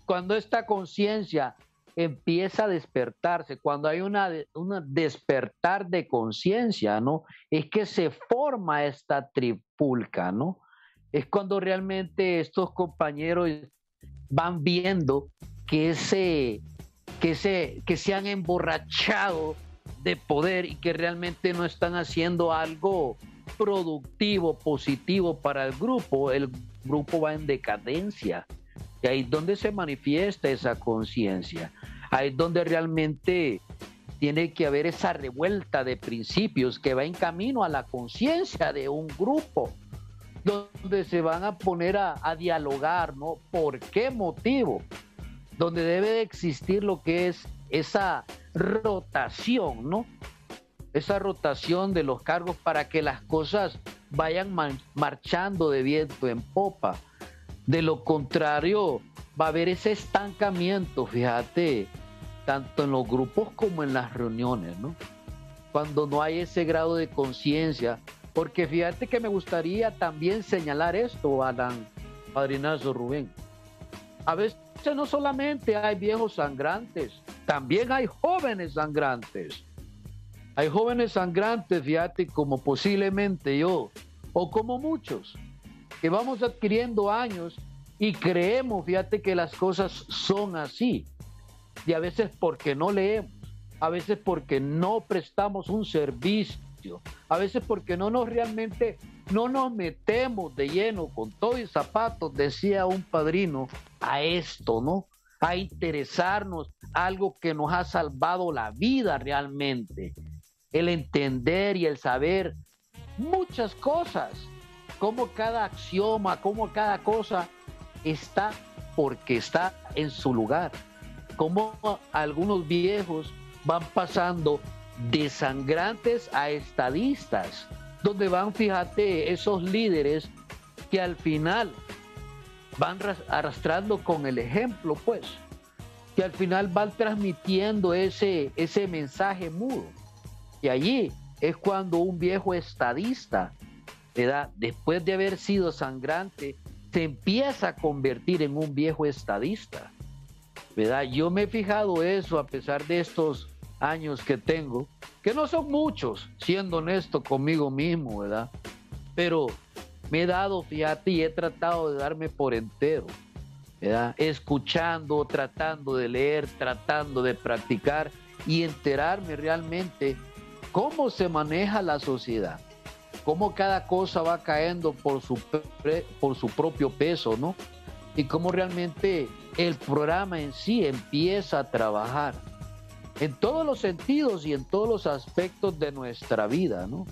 cuando esta conciencia empieza a despertarse, cuando hay una, una despertar de conciencia, ¿no? Es que se forma esta tripulca, ¿no? Es cuando realmente estos compañeros van viendo que ese, que se, que se han emborrachado de poder y que realmente no están haciendo algo productivo, positivo para el grupo, el grupo va en decadencia. Y ahí es donde se manifiesta esa conciencia. Ahí es donde realmente tiene que haber esa revuelta de principios que va en camino a la conciencia de un grupo, donde se van a poner a, dialogar, ¿no? ¿Por qué motivo? Donde debe de existir lo que es esa rotación, ¿no? Esa rotación de los cargos para que las cosas vayan marchando de viento en popa. De lo contrario, va a haber ese estancamiento, fíjate, tanto en los grupos como en las reuniones, ¿no? Cuando no hay ese grado de conciencia, porque fíjate que me gustaría también señalar esto, Alan, padrinazo Rubén. A veces no solamente hay viejos sangrantes, también hay jóvenes sangrantes. Hay jóvenes sangrantes, fíjate, como posiblemente yo, o como muchos, que vamos adquiriendo años y creemos, fíjate, que las cosas son así y a veces porque no leemos, a veces porque no prestamos un servicio, a veces porque no nos realmente, no nos metemos de lleno con todo y zapatos, decía un padrino, a esto, ¿no? A interesarnos algo que nos ha salvado la vida realmente. El entender y el saber muchas cosas, cómo cada axioma, cómo cada cosa está porque está en su lugar cómo algunos viejos van pasando de sangrantes a estadistas, donde van, fíjate, esos líderes que al final van arrastrando con el ejemplo, pues, que al final van transmitiendo ese, ese mensaje mudo. Y allí es cuando un viejo estadista, después de haber sido sangrante, se empieza a convertir en un viejo estadista. ¿verdad? Yo me he fijado eso a pesar de estos años que tengo, que no son muchos, siendo honesto conmigo mismo, ¿verdad? Pero me he dado, fíjate, y he tratado de darme por entero, ¿verdad? Escuchando, tratando de leer, tratando de practicar y enterarme realmente cómo se maneja la sociedad, cómo cada cosa va cayendo por su, por su propio peso, ¿no? Y cómo realmente el programa en sí empieza a trabajar en todos los sentidos y en todos los aspectos de nuestra vida, ¿no?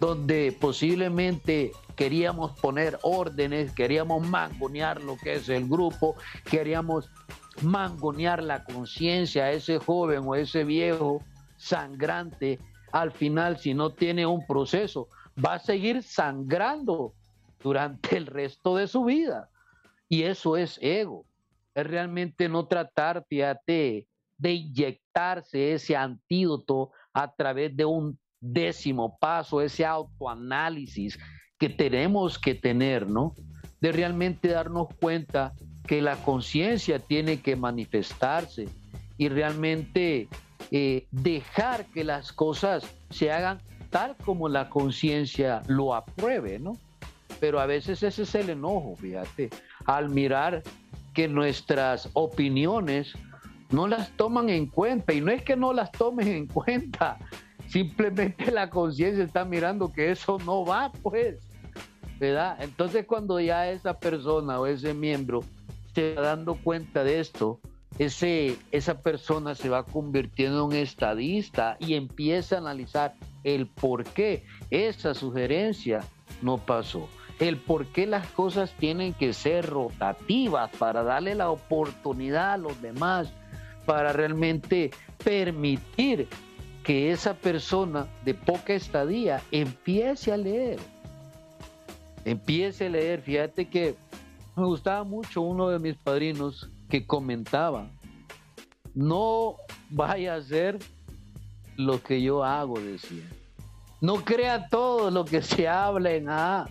Donde posiblemente queríamos poner órdenes, queríamos mangonear lo que es el grupo, queríamos mangonear la conciencia a ese joven o ese viejo sangrante, al final si no tiene un proceso, va a seguir sangrando durante el resto de su vida. Y eso es ego es realmente no tratar, fíjate, de inyectarse ese antídoto a través de un décimo paso, ese autoanálisis que tenemos que tener, ¿no? De realmente darnos cuenta que la conciencia tiene que manifestarse y realmente eh, dejar que las cosas se hagan tal como la conciencia lo apruebe, ¿no? Pero a veces ese es el enojo, fíjate, al mirar que nuestras opiniones no las toman en cuenta. Y no es que no las tomen en cuenta, (laughs) simplemente la conciencia está mirando que eso no va, pues. ¿Verdad? Entonces cuando ya esa persona o ese miembro se va dando cuenta de esto, ese, esa persona se va convirtiendo en estadista y empieza a analizar el por qué esa sugerencia no pasó, el por qué las cosas tienen que ser rotativas para darle la oportunidad a los demás, para realmente permitir que esa persona de poca estadía empiece a leer. Empiece a leer. Fíjate que me gustaba mucho uno de mis padrinos que comentaba, no vaya a ser lo que yo hago, decía. No crea todo lo que se habla en A.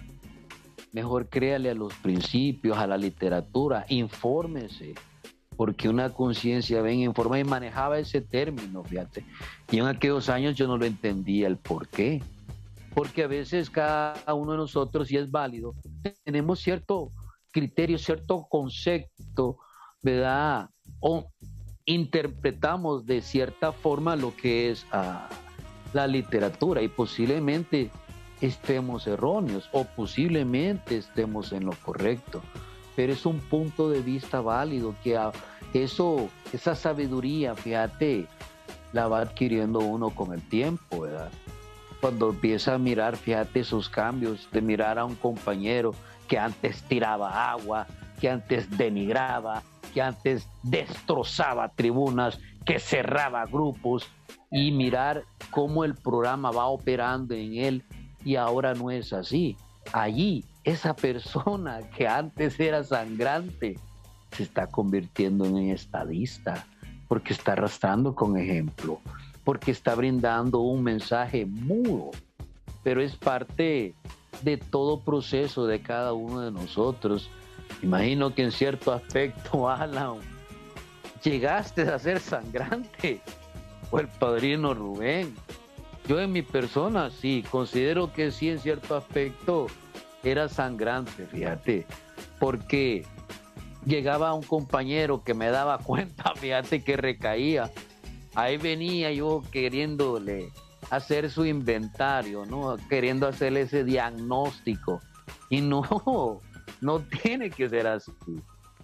Mejor créale a los principios, a la literatura, infórmese, porque una conciencia ven informa y manejaba ese término, fíjate. Y en aquellos años yo no lo entendía el por qué. Porque a veces cada uno de nosotros, si es válido, tenemos cierto criterio, cierto concepto, ¿verdad? O interpretamos de cierta forma lo que es ah, la literatura y posiblemente estemos erróneos o posiblemente estemos en lo correcto. Pero es un punto de vista válido que eso, esa sabiduría, fíjate, la va adquiriendo uno con el tiempo, ¿verdad? Cuando empieza a mirar, fíjate, esos cambios, de mirar a un compañero que antes tiraba agua, que antes denigraba, que antes destrozaba tribunas, que cerraba grupos y mirar cómo el programa va operando en él y ahora no es así. Allí, esa persona (laughs) que antes era sangrante se está convirtiendo en estadista porque está arrastrando con ejemplo, porque está brindando un mensaje mudo, pero es parte de todo proceso de cada uno de nosotros. Imagino que en cierto aspecto, (laughs) Alan, llegaste a ser sangrante, o el padrino Rubén. Yo en mi persona sí, considero que sí en cierto aspecto era sangrante, fíjate, porque llegaba un compañero que me daba (laughs) cuenta, fíjate que recaía. Ahí venía yo queriéndole hacer su inventario, ¿no? Queriendo hacerle ese diagnóstico. Y no, no (laughs) tiene que ser así.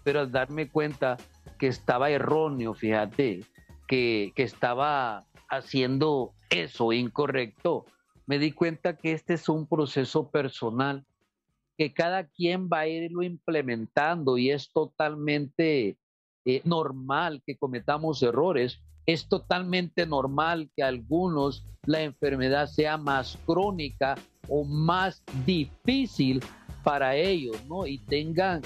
Pero al darme cuenta que estaba erróneo, fíjate, que, que estaba haciendo eso incorrecto, me di cuenta que este es un proceso personal, que cada quien va a irlo implementando y es totalmente eh, normal que cometamos errores, es totalmente normal que a algunos la enfermedad sea más crónica o más difícil para ellos, ¿no? Y tengan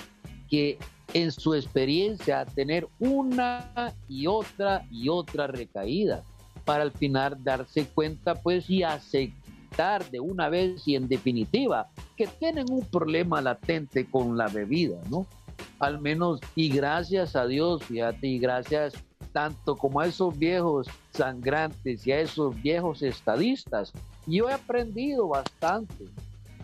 que en su experiencia tener una y otra y otra recaída para al final darse cuenta pues y aceptar de una vez y en definitiva que tienen un problema latente con la bebida, ¿no? Al menos y gracias a Dios, fíjate, y gracias tanto como a esos viejos sangrantes y a esos viejos estadistas, yo he aprendido bastante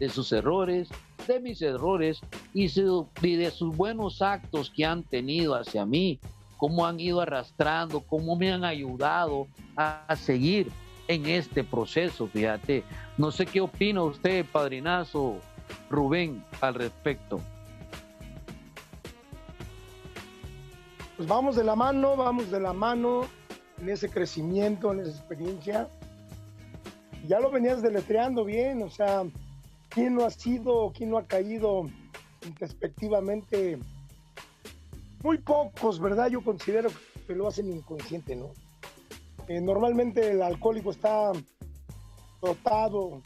de sus errores, de mis errores y, de sus buenos actos que han tenido hacia mí, cómo han ido arrastrando, cómo me han ayudado a, seguir en este proceso, fíjate. No sé qué opina usted, padrinazo Rubén, al respecto. Pues vamos de la mano, vamos de la mano en ese crecimiento, en esa experiencia. Ya lo venías deletreando bien, o sea, quién no ha sido, quién no ha caído respectivamente. Muy pocos, ¿verdad? Yo considero que lo hacen inconsciente, ¿no? Eh, normalmente el alcohólico está dotado,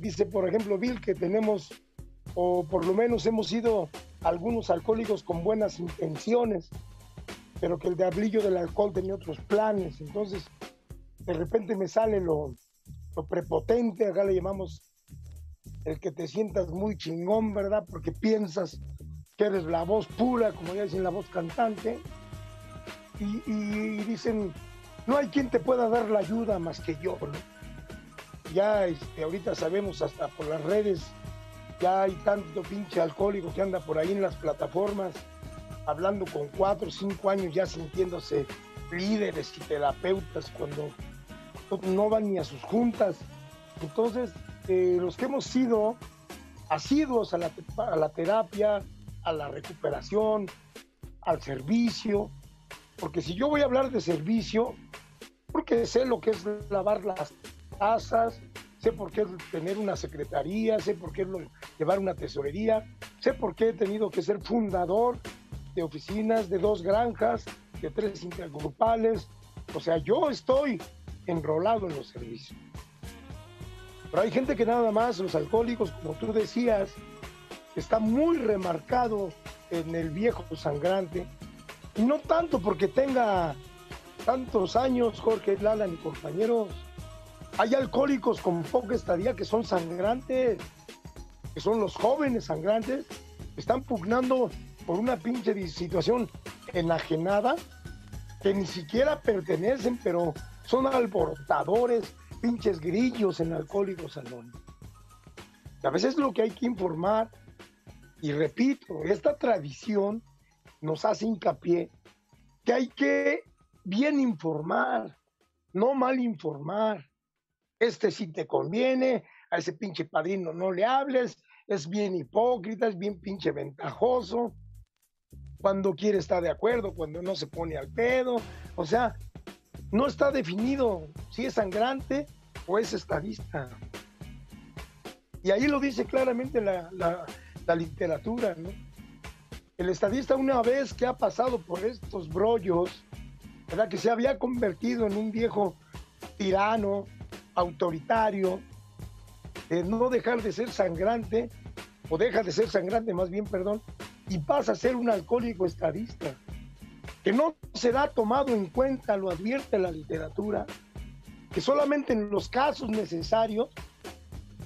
dice por ejemplo Bill que tenemos, o por lo menos hemos sido algunos alcohólicos con buenas intenciones, pero que el diablillo del alcohol tenía otros planes. Entonces, de repente me sale lo, lo prepotente, acá le llamamos el que te sientas muy chingón, ¿verdad? Porque piensas que eres la voz pura, como ya dicen, la voz cantante. Y, dicen, no hay quien te pueda dar la ayuda más que yo, ¿no? ya este, ahorita sabemos hasta por las redes, ya hay tanto pinche alcohólico que anda por ahí en las plataformas, hablando con cuatro o cinco años ya sintiéndose líderes y terapeutas cuando no van ni a sus juntas. Entonces, eh, los que hemos sido asiduos a la, a la terapia, a la recuperación, al servicio, porque si yo voy a hablar de servicio, porque sé lo que es lavar las tazas, sé por qué es tener una secretaría, sé por qué es llevar una tesorería, sé por qué he tenido que ser fundador de oficinas, de dos granjas, de tres intergrupales. O sea, yo estoy enrolado en los servicios. Pero hay gente que nada más, los alcohólicos, como tú decías, está muy remarcado en el viejo sangrante. Y no tanto porque tenga tantos años, Jorge Lala, y compañeros. Hay alcohólicos con poca estadía que son sangrantes, que son los jóvenes sangrantes, que están pugnando por una pinche situación enajenada, que ni siquiera pertenecen, pero son alborotadores, pinches grillos en Alcohólicos Anónimos. A veces es lo que hay que informar. Y repito, esta tradición nos hace hincapié que hay que bien informar, no mal informar. Este sí te conviene, a ese pinche padrino no le hables, es bien hipócrita, es bien pinche ventajoso. Cuando quiere estar de acuerdo, cuando no se pone al pedo. O sea, no está definido si es sangrante o es estadista. Y ahí lo dice claramente la, literatura, ¿no? El estadista una vez que ha pasado por estos brollos, ¿verdad? que se había convertido en un viejo tirano, autoritario, de no dejar de ser sangrante, o deja de ser sangrante más bien, perdón, y pasa a ser un alcohólico estadista, que no será tomado en cuenta, lo advierte la literatura, que solamente en los casos necesarios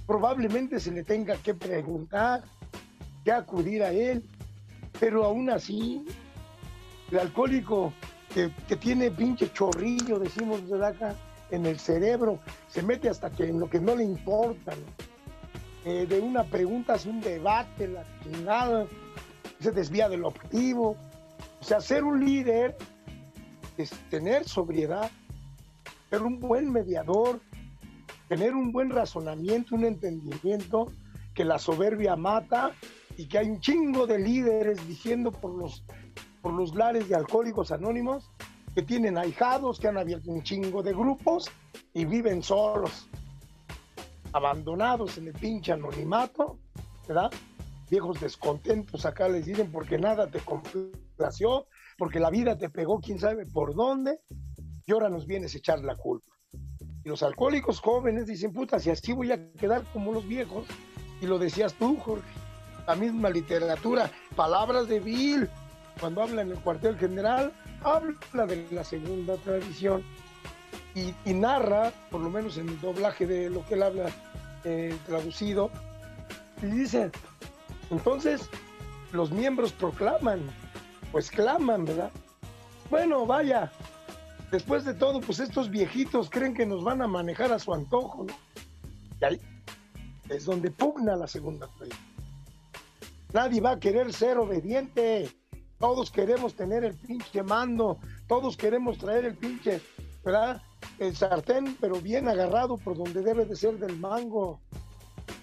probablemente se le tenga que preguntar, que acudir a él, pero aún así, el alcohólico que, tiene pinche chorrillo, decimos de acá, en el cerebro, se mete hasta que en lo que no le importa. Eh, de una pregunta hace un debate, la chingada, se desvía del objetivo. O sea, ser un líder es tener sobriedad, ser un buen mediador, tener un buen razonamiento, un entendimiento, que la soberbia mata y que hay un chingo de líderes diciendo por los por los lares de alcohólicos anónimos que tienen ahijados, que han abierto un chingo de grupos y viven solos, abandonados en el pinche anonimato, ¿verdad? Viejos descontentos acá les dicen porque nada te complació, porque la vida te pegó quién sabe por dónde, y ahora nos vienes a echar la culpa. Y los alcohólicos jóvenes dicen, puta, si así voy a quedar como los viejos, y lo decías tú, Jorge, la misma literatura, palabras de Bill, cuando habla en el cuartel general, habla de la segunda tradición y, narra, por lo menos en el doblaje de lo que él habla eh, traducido, y dice, entonces los miembros proclaman, pues claman, ¿verdad? Bueno, vaya, después de todo, pues estos viejitos creen que nos van a manejar a su antojo, ¿no? Y ahí es donde pugna la segunda tradición. Nadie va a querer ser obediente todos queremos tener el pinche mando, todos queremos traer el pinche, ¿verdad? El sartén, pero bien agarrado por donde debe de ser del mango.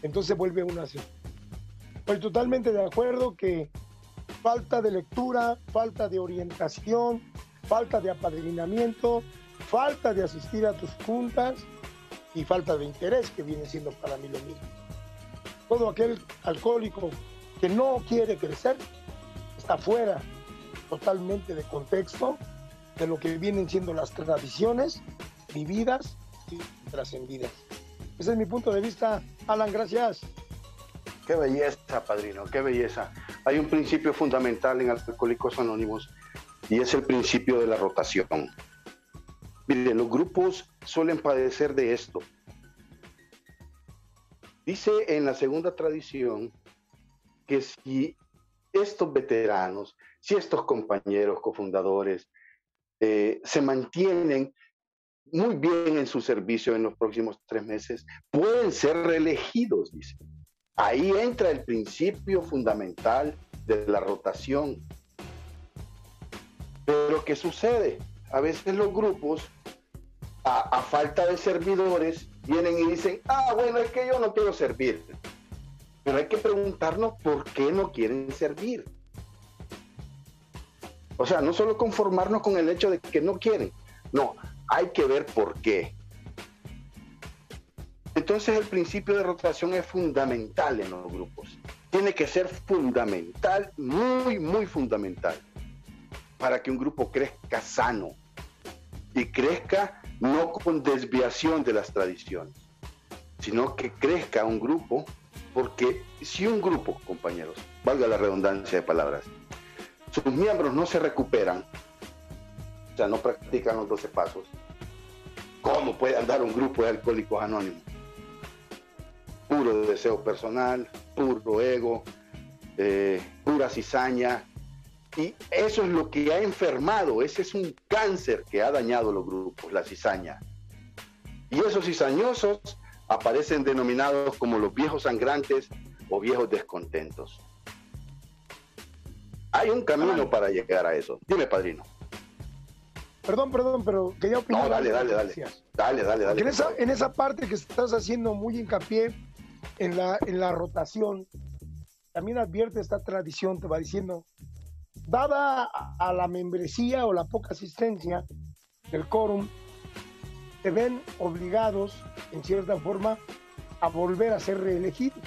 Entonces vuelve uno así. Estoy totalmente de acuerdo que falta de lectura, falta de orientación, falta de apadrinamiento, falta de asistir a tus juntas y falta de interés que viene siendo para mí lo mismo. Todo aquel alcohólico que no quiere crecer está fuera totalmente de contexto de lo que vienen siendo las tradiciones vividas y trascendidas. Ese es mi punto de vista. Alan, gracias. Qué belleza, padrino, qué belleza. Hay un principio fundamental en Alcohólicos Anónimos y es el principio de la rotación. Miren, los grupos suelen padecer de esto. Dice en la segunda tradición que si estos veteranos, si estos compañeros cofundadores eh, se mantienen muy bien en su servicio en los próximos tres meses, pueden ser reelegidos, dice. Ahí entra el principio fundamental de la rotación. Pero ¿qué sucede? A veces los grupos, a, falta de servidores, vienen y dicen, ah, bueno, es que yo no quiero servir. Pero hay que preguntarnos por qué no quieren servir. O sea, no solo conformarnos con el hecho de que no quieren, no, hay que ver por qué. Entonces el principio de rotación es fundamental en los grupos. Tiene que ser fundamental, muy, muy fundamental, para que un grupo crezca sano y crezca no con desviación de las tradiciones, sino que crezca un grupo, porque si un grupo, compañeros, valga la redundancia de palabras, sus miembros no se recuperan, o sea, no practican los 12 pasos, ¿cómo puede andar un grupo de alcohólicos anónimos? Puro deseo personal, puro ego, eh, pura cizaña. Y eso es lo que ha enfermado, ese es un cáncer que ha dañado los grupos, la cizaña. Y esos cizañosos aparecen denominados como los viejos sangrantes o viejos descontentos. Hay un camino para llegar a eso. Dime, padrino. Perdón, perdón, pero quería opinar. No, dale, dale, dale. Dale, dale, dale. En esa, en esa parte que estás haciendo muy hincapié en la, en la rotación, también advierte esta tradición, te va diciendo, dada a la membresía o la poca asistencia del quórum, se ven obligados, en cierta forma, a volver a ser reelegidos.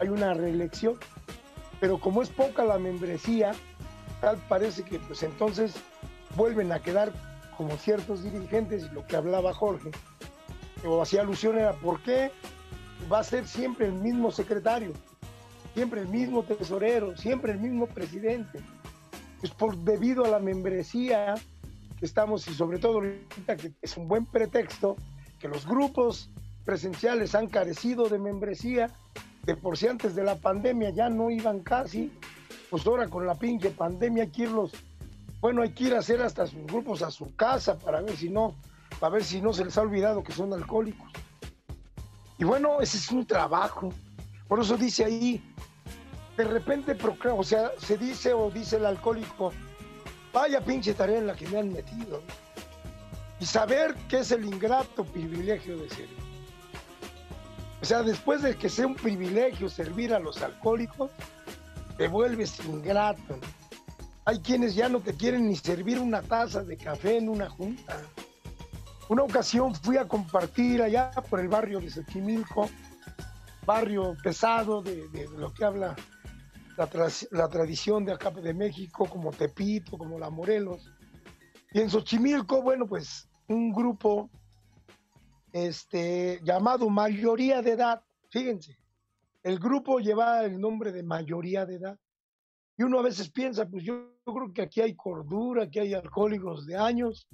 Hay una reelección pero como es poca la membresía, tal parece que pues entonces vuelven a quedar como ciertos dirigentes lo que hablaba Jorge, o hacía alusión era por qué va a ser siempre el mismo secretario, siempre el mismo tesorero, siempre el mismo presidente. Es por debido a la membresía que estamos y sobre todo ahorita que es un buen pretexto que los grupos presenciales han carecido de membresía de por si antes de la pandemia ya no iban casi, pues ahora con la pinche pandemia hay que irlos, bueno, hay que ir a hacer hasta sus grupos a su casa para ver si no, para ver si no se les ha olvidado que son alcohólicos. Y bueno, ese es un trabajo. Por eso dice ahí, de repente, o sea, se dice o dice el alcohólico, vaya pinche tarea en la que me han metido. Y saber qué es el ingrato privilegio de ser. O sea, después de que sea un privilegio servir a los alcohólicos, te vuelves ingrato. Hay quienes ya no te quieren ni servir una taza de café en una junta. Una ocasión fui a compartir allá por el barrio de Xochimilco, barrio pesado de, lo que habla la, la, tradición de acá de México, como Tepito, como La Morelos. Y en Xochimilco, bueno, pues un grupo este, llamado mayoría de edad. Fíjense, el grupo lleva el nombre de mayoría de edad. Y uno a veces piensa, pues yo, creo que aquí hay cordura, que hay alcohólicos de años.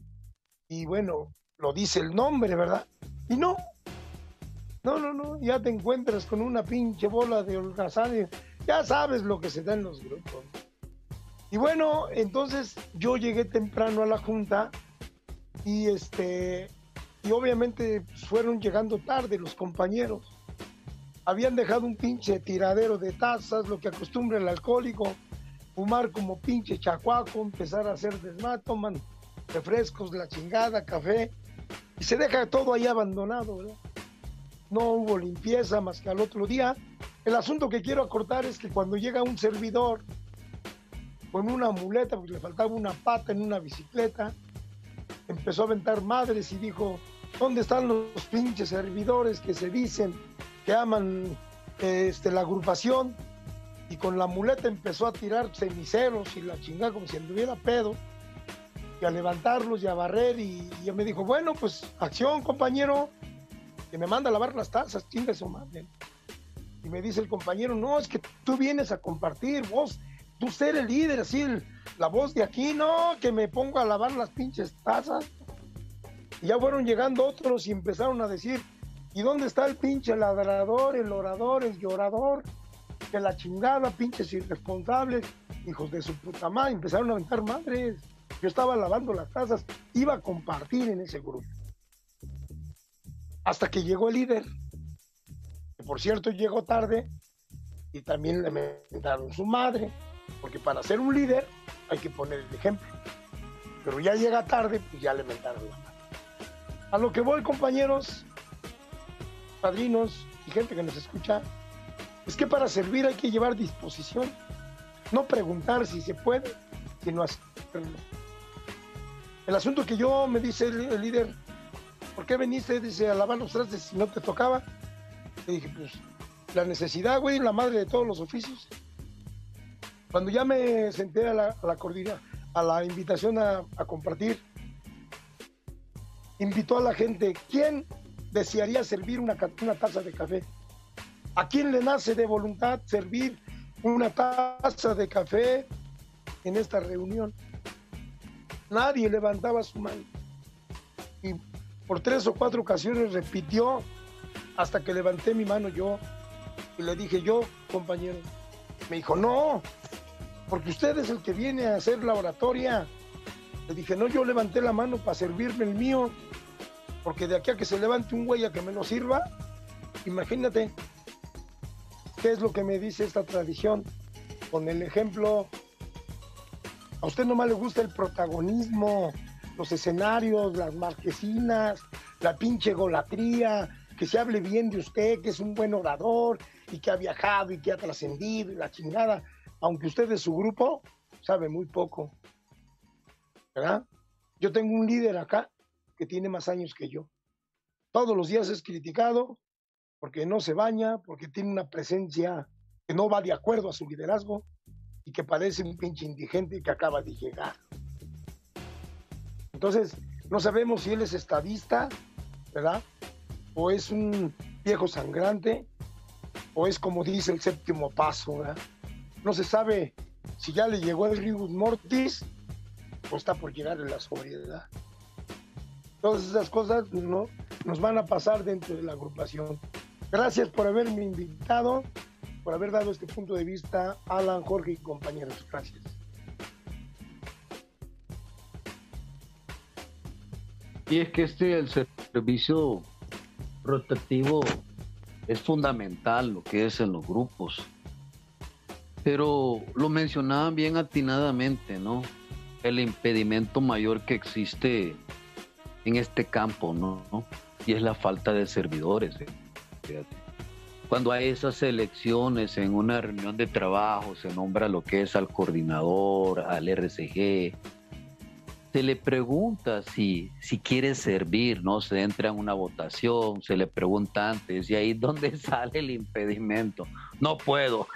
Y bueno, lo dice el nombre, ¿verdad? Y no, no, no, no, ya te encuentras con una pinche bola de holgazán. Ya sabes lo que se da en los grupos. Y bueno, entonces yo llegué temprano a la junta y este y obviamente fueron llegando tarde los compañeros. Habían dejado un pinche tiradero de tazas, lo que acostumbra el alcohólico, fumar como pinche chacuaco, empezar a hacer desmato, toman refrescos, la chingada, café, y se deja todo ahí abandonado, No hubo limpieza más que al otro día. El asunto que quiero acortar es que cuando llega un servidor con una muleta, porque le faltaba una pata en una bicicleta, empezó a aventar madres y dijo, ¿Dónde están los pinches servidores que se dicen que aman este, la agrupación? Y con la muleta empezó a tirar ceniceros y la chingada como si anduviera pedo. Y a levantarlos y a barrer. Y, yo me dijo, bueno, pues acción, compañero. Que me manda a lavar las tazas, chinga su madre. Y me dice el compañero, no, es que tú vienes a compartir, vos, tú ser el líder, así, la voz de aquí, no, que me pongo a lavar las pinches tazas. Y ya fueron llegando otros y empezaron a decir, ¿y dónde está el pinche ladrador, el orador, el llorador? Que la chingada, pinches irresponsables, hijos de su puta madre, empezaron a aventar madres. Yo estaba lavando las tazas, iba a compartir en ese grupo. Hasta que llegó el líder, que por cierto llegó tarde y también le mentaron su madre, porque para ser un líder hay que poner el ejemplo. Pero ya llega tarde, pues ya le mentaron la madre. A lo que voy, compañeros, padrinos y gente que nos escucha, es que para servir hay que llevar disposición, no preguntar si se puede, sino hacerlo. El asunto que yo me dice el, líder, ¿por qué veniste? Dice, a lavar los trastes si no te tocaba. Le dije, pues, la necesidad, güey, la madre de todos los oficios. Cuando ya me senté a la, a a la invitación a, a compartir, invitó a la gente, ¿quién desearía servir una, una taza de café? ¿A quién le nace de voluntad servir una taza de café en esta reunión? Nadie levantaba su mano. Y por tres o cuatro ocasiones repitió hasta que levanté mi mano yo y le dije yo, compañero. Me dijo, no, porque usted es el que viene a hacer la oratoria. Le dije, no, yo levanté la mano para servirme el mío, porque de aquí a que se levante un güey a que me lo sirva, imagínate qué es lo que me dice esta tradición. Con el ejemplo, a usted nomás le gusta el protagonismo, los escenarios, las marquesinas, la pinche golatría, que se hable bien de usted, que es un buen orador y que ha viajado y que ha trascendido y la chingada, aunque usted de su grupo sabe muy poco. ¿Verdad? Yo tengo un líder acá que tiene más años que yo. Todos los días es criticado porque no se baña, porque tiene una presencia que no va de acuerdo a su liderazgo y que parece un pinche indigente que acaba de llegar. Entonces, no sabemos si él es estadista, ¿verdad? O es un viejo sangrante, o es como dice el séptimo paso, ¿verdad? No se sabe si ya le llegó el Rigus Mortis o está por llegar en la sobriedad. Todas esas cosas no nos van a pasar dentro de la agrupación. Gracias por haberme invitado, por haber dado este punto de vista, Alan, Jorge y compañeros. Gracias. Y es que este, el servicio rotativo es fundamental, lo que es en los grupos. Pero lo mencionaban bien atinadamente, ¿no? El impedimento mayor que existe en este campo, ¿no? Y es la falta de servidores. ¿eh? Cuando hay esas elecciones en una reunión de trabajo, se nombra lo que es al coordinador, al RCG, se le pregunta si, si quiere servir, ¿no? Se entra en una votación, se le pregunta antes, y ahí dónde (laughs) sale el impedimento. No puedo.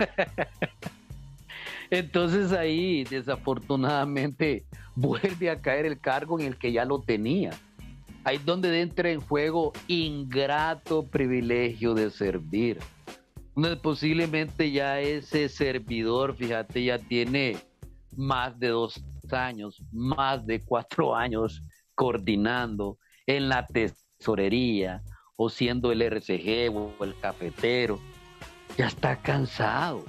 (laughs) Entonces ahí desafortunadamente (laughs) vuelve a caer el cargo en el que ya lo tenía. Ahí donde entra en juego ingrato privilegio de servir. Posiblemente ya ese servidor, fíjate, ya tiene más de dos años, más de cuatro (laughs) años coordinando en la tesorería o siendo el RCG o el cafetero. Ya está cansado,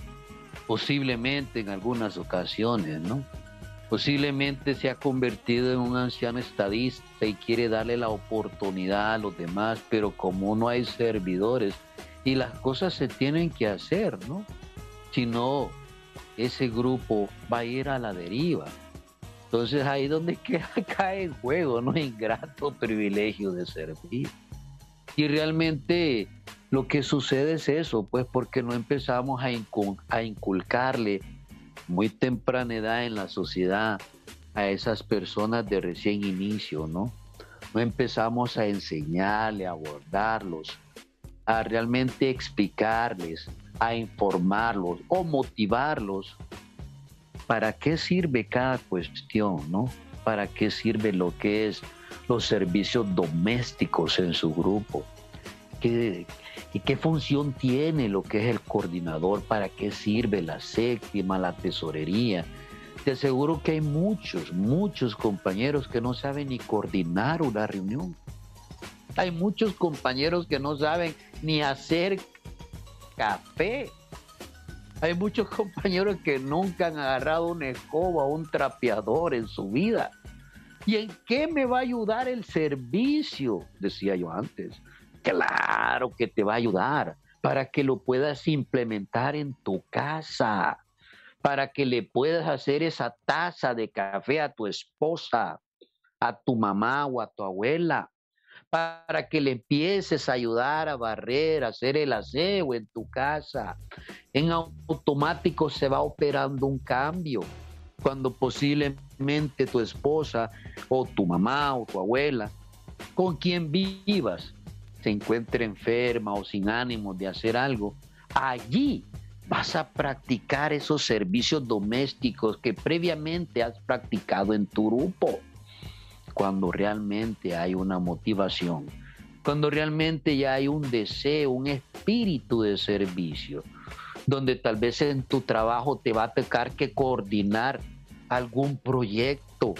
posiblemente en algunas ocasiones, ¿no? Posiblemente se ha convertido en un anciano estadista y quiere darle la oportunidad a los demás, pero como no hay servidores y las cosas se tienen que hacer, ¿no? Si no, ese grupo va a ir a la deriva. Entonces ahí donde (laughs) cae en juego, ¿no? Ingrato privilegio de servir. Y realmente lo que sucede es eso, pues porque no empezamos a inculcarle muy temprana edad en la sociedad a esas personas de recién inicio, ¿no? No empezamos a enseñarle, a abordarlos, a realmente explicarles, a informarlos o motivarlos para qué sirve cada cuestión, ¿no? Para qué sirve lo que es los servicios domésticos en su grupo. ¿Qué, ¿Y qué función tiene lo que es el coordinador? ¿Para qué sirve la séptima, la tesorería? Te aseguro que hay muchos, muchos compañeros que no saben ni coordinar una reunión. Hay muchos compañeros que no saben ni hacer café. Hay muchos (laughs) compañeros que nunca han agarrado una escoba o un trapeador en su vida. ¿Y en qué me va a ayudar el servicio? Decía yo antes. Claro que te va a ayudar para que lo puedas implementar en tu casa, para que le puedas hacer esa taza de café a tu esposa, a tu mamá o a tu abuela, para que le empieces a ayudar a barrer, a hacer el aseo en tu casa. En automático se va operando un cambio. Cuando posiblemente tu esposa o tu mamá o tu abuela, con quien vivas, se encuentre enferma o sin ánimo de hacer algo, allí vas a practicar esos servicios domésticos que previamente has practicado en tu grupo. Cuando realmente hay una motivación, cuando realmente ya hay un deseo, un espíritu de servicio, donde tal vez en tu trabajo te va a tocar que coordinar algún proyecto,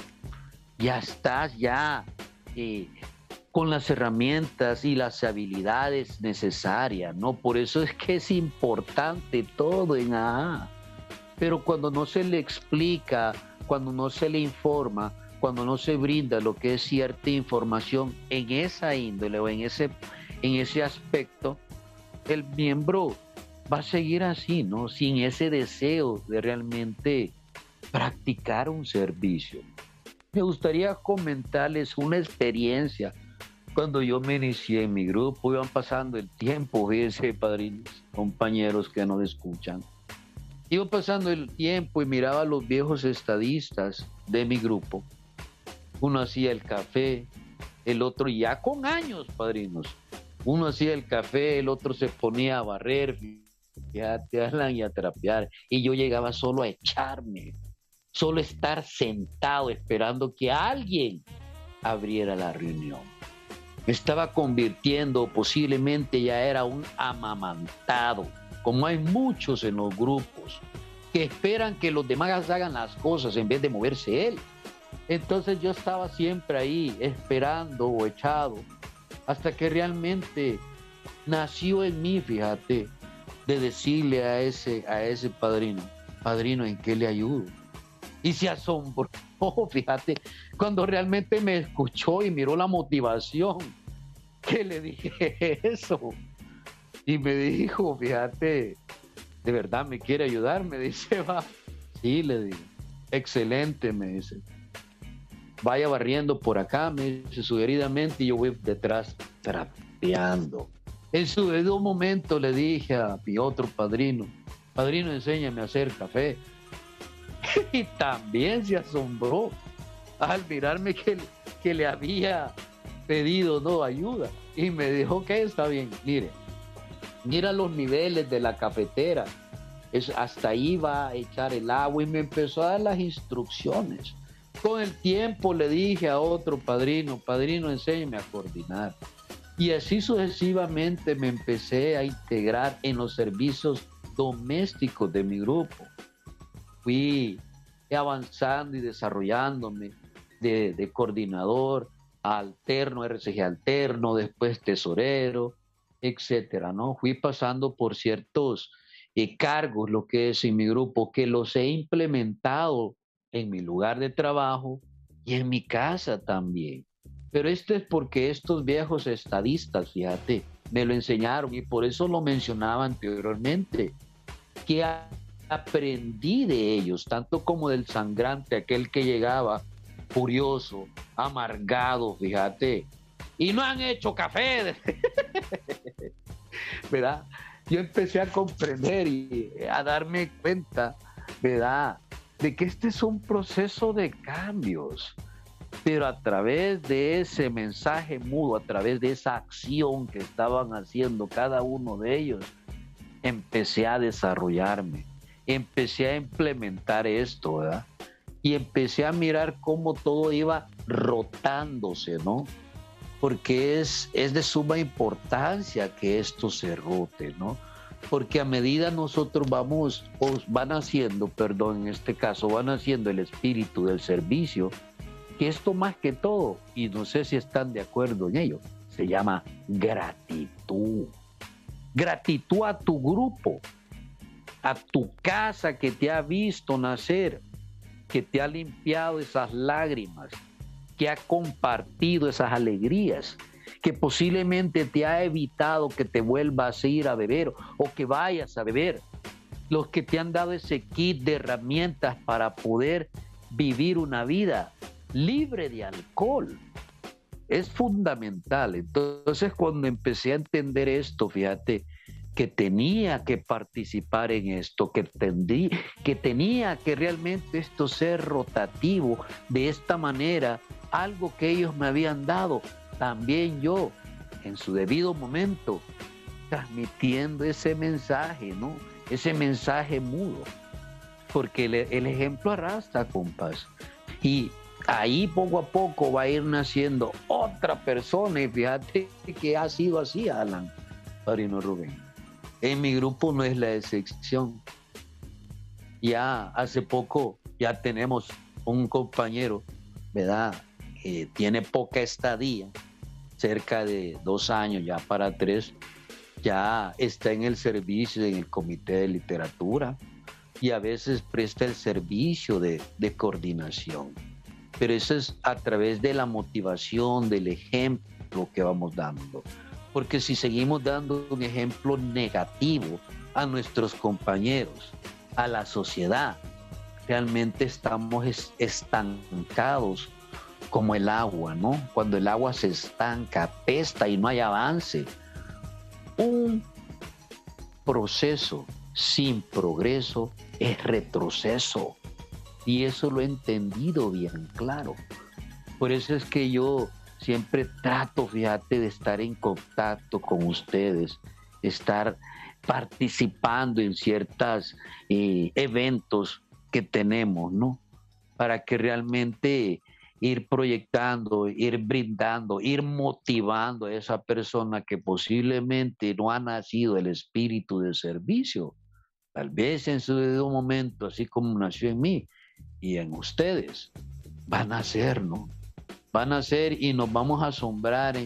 ya estás ya eh, con las herramientas y las habilidades necesarias, ¿no? Por eso es que es importante todo en AA. Pero cuando no se le explica, cuando no se le informa, cuando no se brinda lo que es cierta información en esa índole o en ese, en ese aspecto, el miembro va a seguir así, ¿no? Sin ese deseo de realmente practicar un servicio. Me gustaría comentarles una experiencia. Cuando yo me inicié en mi grupo, iban pasando el tiempo, fíjense, padrinos, compañeros que nos escuchan. Iba pasando el tiempo y miraba a los viejos estadistas de mi grupo uno hacía el café, el otro ya con años, padrinos. Uno hacía el café, el otro se ponía a barrer, ya te hablan y a trapear. Y yo llegaba solo a echarme, solo estar sentado esperando que alguien abriera la reunión. Estaba convirtiendo, posiblemente ya era un amamantado, como hay muchos en los grupos, que esperan que los demás hagan las cosas en vez de moverse él. Entonces yo estaba siempre ahí esperando o echado hasta que realmente nació en mí, fíjate, de decirle a ese, a ese padrino, padrino, ¿en qué le ayudo? Y se asombró, (laughs) fíjate, cuando realmente me escuchó y miró la motivación, que le dije (laughs) eso. Y me dijo, fíjate, de verdad me quiere ayudar, me dice, (laughs) va. Sí, le digo, excelente, me dice vaya barriendo por acá, me dice sugeridamente, y yo voy detrás trapeando. En su debido momento le dije a mi otro padrino, padrino, enséñame a hacer café. (laughs) y también se asombró al mirarme que, que le había pedido no ayuda. Y me dijo que está bien, mire, mira los niveles de la cafetera. Es, hasta ahí va a echar el agua y me empezó a dar las instrucciones. Con el tiempo le dije a otro padrino, padrino, enséñeme a coordinar. Y así sucesivamente me empecé a integrar en los servicios domésticos de mi grupo. Fui avanzando y desarrollándome de, coordinador alterno, RCG alterno, después tesorero, etcétera, ¿no? Fui pasando por ciertos eh, cargos, lo que es en mi grupo, que los he implementado en mi lugar de trabajo y en mi casa también. Pero esto es porque estos viejos estadistas, fíjate, me lo enseñaron y por eso lo mencionaba anteriormente, que aprendí de ellos, tanto como del sangrante, aquel que llegaba furioso, amargado, fíjate, y no han hecho café. (laughs) ¿Verdad? Yo empecé a comprender y a darme cuenta, ¿verdad? de que este es un proceso de cambios, pero a través de ese mensaje mudo, a través de esa acción que estaban haciendo cada uno de ellos, empecé a desarrollarme, empecé a implementar esto, ¿verdad? Y empecé a mirar cómo todo iba rotándose, ¿no? Porque es, es de suma importancia que esto se rote, ¿no? porque a medida nosotros vamos, o van haciendo, perdón, en este caso, van haciendo el espíritu del servicio, que esto más que todo, y no sé si están de acuerdo en ello, se llama gratitud. Gratitud a tu grupo, a tu casa que te ha visto nacer, que te ha limpiado esas lágrimas, que ha compartido esas alegrías, que posiblemente te ha evitado que te vuelvas a ir a beber o que vayas a beber, los que te han dado ese kit de herramientas para poder vivir una vida libre de alcohol. Es fundamental. Entonces cuando empecé a entender esto, fíjate, que tenía que participar en esto, que, tendí, que tenía que realmente esto ser rotativo de esta manera, algo que ellos me habían dado, también yo, en su debido momento, transmitiendo ese mensaje, ¿no? Ese mensaje mudo. Porque el, ejemplo arrastra, compas. Y ahí poco a poco va a ir naciendo otra persona. Y fíjate que ha sido así, Alan, Parino Rubén. En mi grupo no es la excepción. Ya hace poco ya tenemos un compañero, ¿verdad? Que tiene poca estadía, cerca de dos años, ya para tres, ya está en el servicio, en el comité de literatura y a veces presta el servicio de, de coordinación. Pero eso es a través de la motivación, del ejemplo que vamos dando porque si seguimos dando un ejemplo negativo a nuestros compañeros, a la sociedad, realmente estamos estancados como el agua, ¿no? Cuando el agua se estanca, apesta y no hay avance. Un proceso sin progreso es retroceso. Y eso lo he entendido bien claro. Por eso es que yo siempre trato, fíjate, de estar en contacto con ustedes, estar participando en ciertos eh, eventos que tenemos, ¿no? Para que realmente ir proyectando, ir brindando, ir motivando a esa persona que posiblemente no ha nacido el espíritu de servicio. Tal vez en su debido momento, así como nació en mí y en ustedes, van a ser, ¿no? Van a ser y nos vamos a asombrar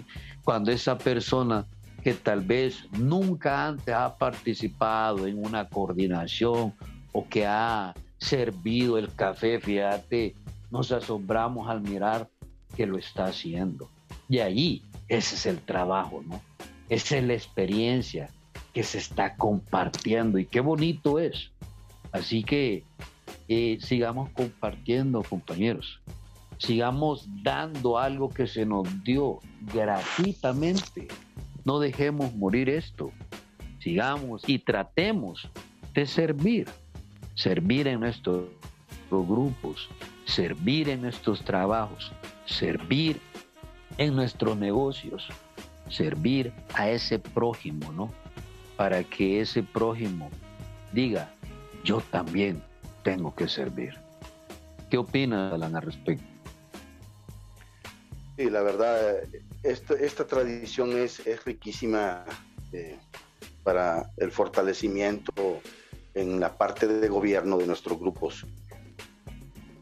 cuando esa persona que tal vez nunca antes ha participado en una coordinación o que ha servido el café, fíjate, nos asombramos al mirar que lo está haciendo. Y ahí, ese es el trabajo, ¿no? Esa es la experiencia que se está compartiendo y qué bonito es. Así que eh, sigamos compartiendo, compañeros sigamos dando algo que se nos dio gratuitamente. No dejemos morir esto. Sigamos y tratemos de servir. Servir en nuestros grupos, servir en nuestros trabajos, servir en nuestros negocios, servir a ese prójimo, ¿no? Para que ese prójimo diga, yo también tengo que servir. ¿Qué opina Alan al respecto? Sí, la verdad, esta, tradición es, riquísima eh, para el fortalecimiento en la parte de gobierno de nuestros grupos.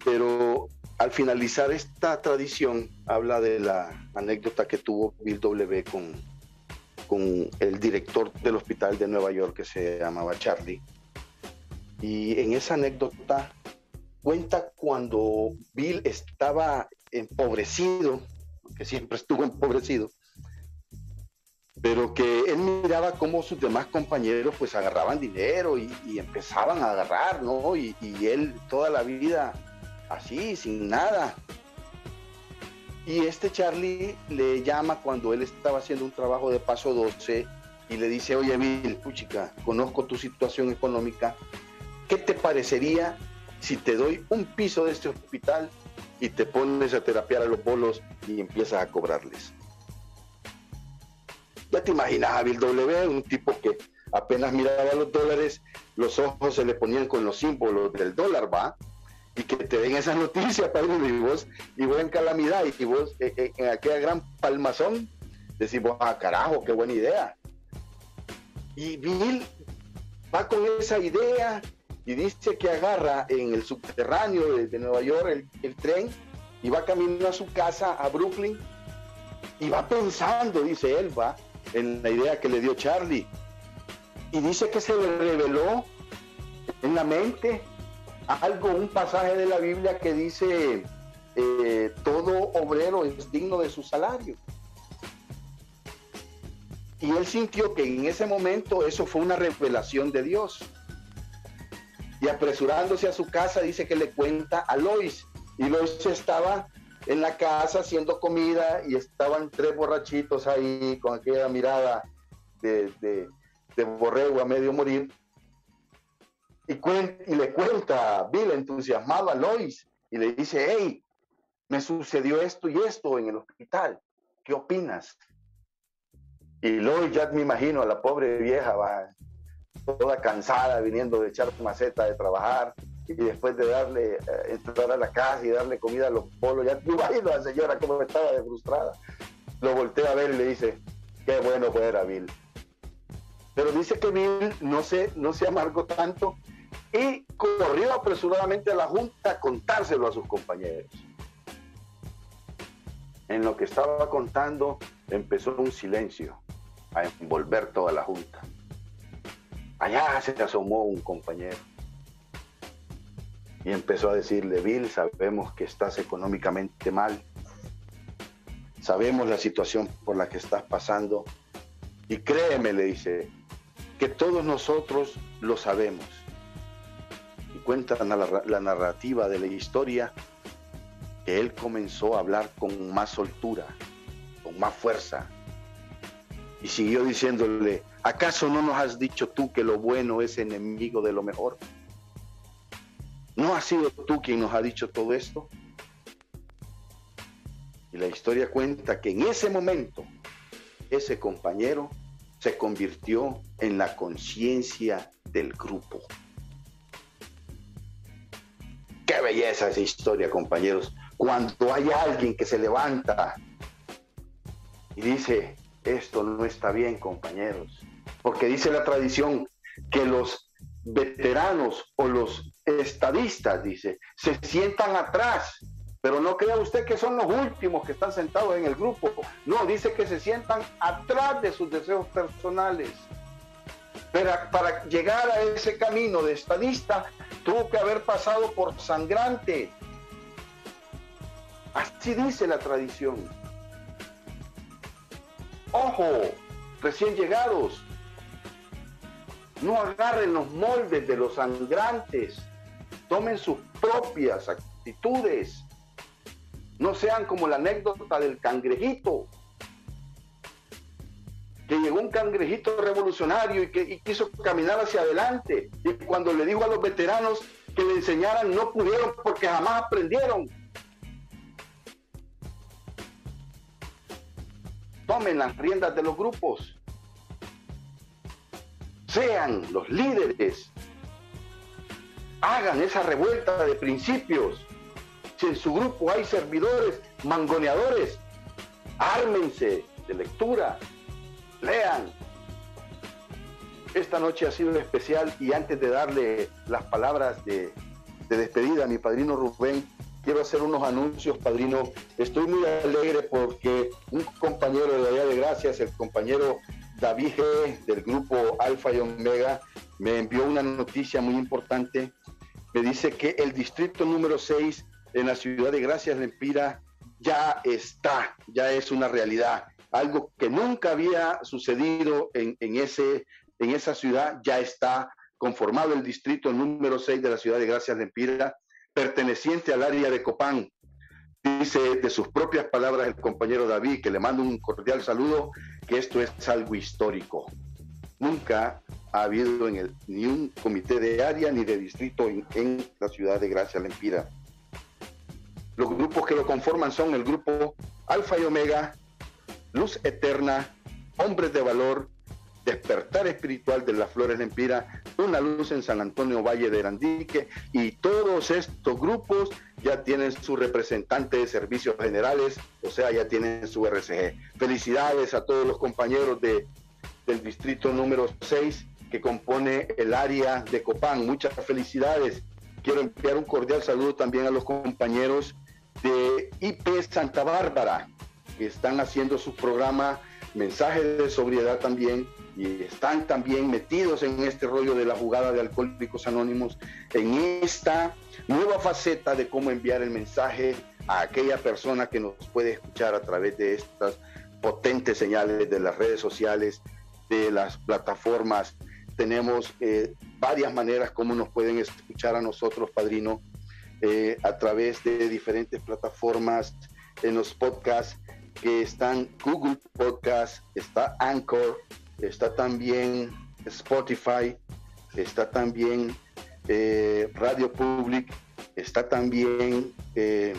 Pero al finalizar esta tradición, habla de la anécdota que tuvo Bill W. con, con el director del hospital de Nueva York que se llamaba Charlie. Y en esa anécdota cuenta cuando Bill estaba empobrecido que siempre estuvo empobrecido, pero que él miraba cómo sus demás compañeros pues agarraban dinero y, empezaban a agarrar, ¿no? Y, y, él toda la vida así, sin nada. Y este Charlie le llama cuando él estaba haciendo un trabajo de paso 12 y le dice, oye Bill, puchica, conozco tu situación económica, ¿qué te parecería si te doy un piso de este hospital y te pones a terapiar a los bolos y empiezas a cobrarles. Ya te imaginas a Bill W, un tipo que apenas miraba los dólares, los ojos se le ponían con los símbolos del dólar, ¿va? Y que te den esas noticias, padre, y vos, y vos calamidad, y vos eh, eh, en aquella gran palmazón, decís vos, ah, carajo, qué buena idea. Y Bill va con esa idea y dice que agarra en el subterráneo de, Nueva York el, tren y va camino a su casa a Brooklyn y va pensando, dice él, va, en la idea que le dio Charlie. Y dice que se le reveló en la mente algo, un pasaje de la Biblia que dice, eh, todo obrero es digno de su salario. Y él sintió que en ese momento eso fue una revelación de Dios. Y apresurándose a su casa, dice que le cuenta a Lois. Y Lois estaba en la casa haciendo comida y estaban tres borrachitos ahí con aquella mirada de, de, borrego a medio morir. Y, le cuenta Bill entusiasmado a Lois y le dice, hey, me sucedió esto y esto en el hospital. ¿Qué opinas? Y Lois ya me imagino a la pobre vieja, va, toda cansada, viniendo de echar maceta de trabajar, y después de darle, eh, entrar a la casa y darle comida a los polos, ya me imagino a la señora como estaba de frustrada. Lo voltea a ver y le dice, qué bueno fue era Bill. Pero dice que Bill no se, no se amargó tanto y corrió apresuradamente a la junta a contárselo a sus compañeros. En lo que estaba contando empezó un silencio a envolver toda la junta. Allá se asomó un compañero y empezó a decirle, Bill, sabemos que estás económicamente mal, sabemos la situación por la que estás pasando y créeme, le dice, que todos nosotros lo sabemos. Y cuenta la, la narrativa de la historia que él comenzó a hablar con más soltura, con más fuerza, y siguió diciéndole, ¿acaso no nos has dicho tú que lo bueno es enemigo de lo mejor? ¿No has sido tú quien nos ha dicho todo esto? Y la historia cuenta que en ese momento ese compañero se convirtió en la conciencia del grupo. Qué belleza esa historia, compañeros. Cuando hay alguien que se levanta y dice, esto no está bien, compañeros, porque dice la tradición que los veteranos o los estadistas, dice, se sientan atrás, pero no crea usted que son los últimos que están sentados en el grupo. No, dice que se sientan atrás de sus deseos personales. Pero para llegar a ese camino de estadista, tuvo que haber pasado por sangrante. Así dice la tradición. Ojo, recién llegados, no agarren los moldes de los sangrantes, tomen sus propias actitudes, no sean como la anécdota del cangrejito, que llegó un cangrejito revolucionario y que quiso caminar hacia adelante, y cuando le dijo a los veteranos que le enseñaran, no pudieron porque jamás aprendieron. tomen las riendas de los grupos, sean los líderes, hagan esa revuelta de principios. Si en su grupo hay servidores, mangoneadores, ármense de lectura, lean. Esta noche ha sido especial y antes de darle las palabras de, de despedida a mi padrino Rubén, quiero hacer unos anuncios, padrino. Estoy muy alegre porque un compañero de allá de Gracias, el compañero David G del grupo Alfa y Omega, me envió una noticia muy importante. Me dice que el distrito número 6 en la ciudad de Gracias, Lempira, ya está, ya es una realidad. Algo que nunca había sucedido en, ese, en esa ciudad, ya está conformado el distrito número 6 de la ciudad de Gracias, Lempira perteneciente al área de Copán. Dice de sus propias palabras el compañero David, que le mando un cordial saludo, que esto es algo histórico. Nunca ha habido en el, ni un comité de área ni de distrito en, la ciudad de Gracia Lempira. Los grupos que lo conforman son el grupo Alfa y Omega, Luz Eterna, Hombres de Valor, despertar espiritual de las flores de Empira, una luz en San Antonio Valle de Arandique y todos estos grupos ya tienen su representante de servicios generales, o sea, ya tienen su RCG. Felicidades a todos los compañeros de, del distrito número 6 que compone el área de Copán. Muchas felicidades. Quiero enviar un cordial saludo también a los compañeros de IP Santa Bárbara, que están haciendo su programa Mensaje de Sobriedad también y están también metidos en este rollo de la jugada de Alcohólicos Anónimos, en esta nueva faceta de cómo enviar el mensaje a aquella persona que nos puede escuchar a través de estas potentes señales de las redes sociales, de las plataformas. Tenemos eh, varias maneras como nos pueden escuchar a nosotros, Padrino, eh, a través de diferentes plataformas en los podcasts que están Google Podcast, está Anchor, está también Spotify, está también eh, Radio Public, está también eh,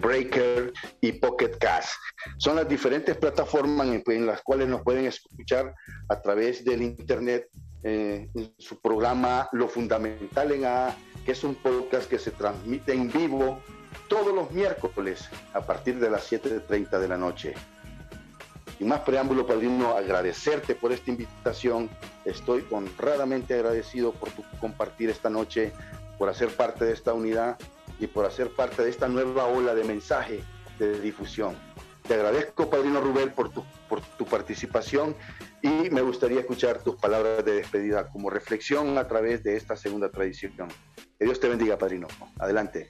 Breaker y Pocket Cast. Son las diferentes plataformas en, las cuales nos pueden escuchar a través del Internet en su programa Lo Fundamental en A que es un podcast que se transmite en vivo todos los miércoles a partir de las 7.30 de la noche. Y más preámbulo, Padrino, agradecerte por esta invitación. Estoy honradamente agradecido por tu compartir esta noche, por hacer parte de esta unidad y por hacer parte de esta nueva ola de mensaje de difusión. Te agradezco, Padrino Rubén, por tu, por tu participación y me gustaría escuchar tus palabras de despedida como reflexión a través de esta segunda tradición. Que Dios te bendiga, Padrino. Adelante.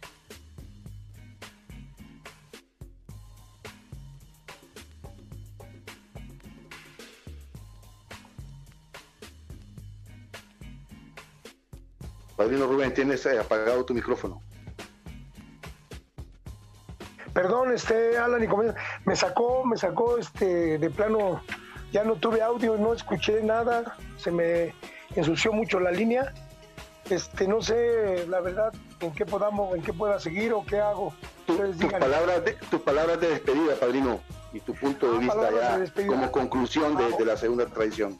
Padrino Rubén, tienes eh, apagado tu micrófono. Perdón, este Alan y me sacó, me sacó este de plano, ya no tuve audio, no escuché nada, se me ensució mucho la línea. Este, no sé, la verdad, en qué podamos, en qué pueda seguir o qué hago. tus, palabras de, tus palabras de despedida, padrino, y tu punto de ah, vista ya como conclusión de, de la segunda tradición.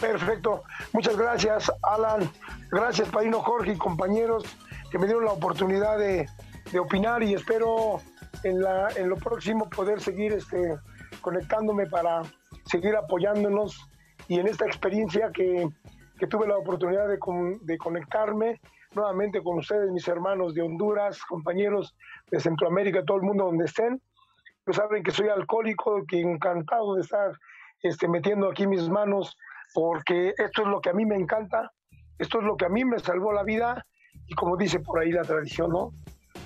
Perfecto. Muchas gracias, Alan. Gracias, Padrino Jorge y compañeros que me dieron la oportunidad de, de opinar y espero en, la, en lo próximo poder seguir este, conectándome para seguir apoyándonos y en esta experiencia que, que tuve la oportunidad de, de, conectarme nuevamente con ustedes, mis hermanos de Honduras, compañeros de Centroamérica, todo el mundo donde estén. Pues saben que soy alcohólico, que encantado de estar este, metiendo aquí mis manos, porque esto es lo que a mí me encanta, esto es lo que a mí me salvó la vida y como dice por ahí la tradición, ¿no?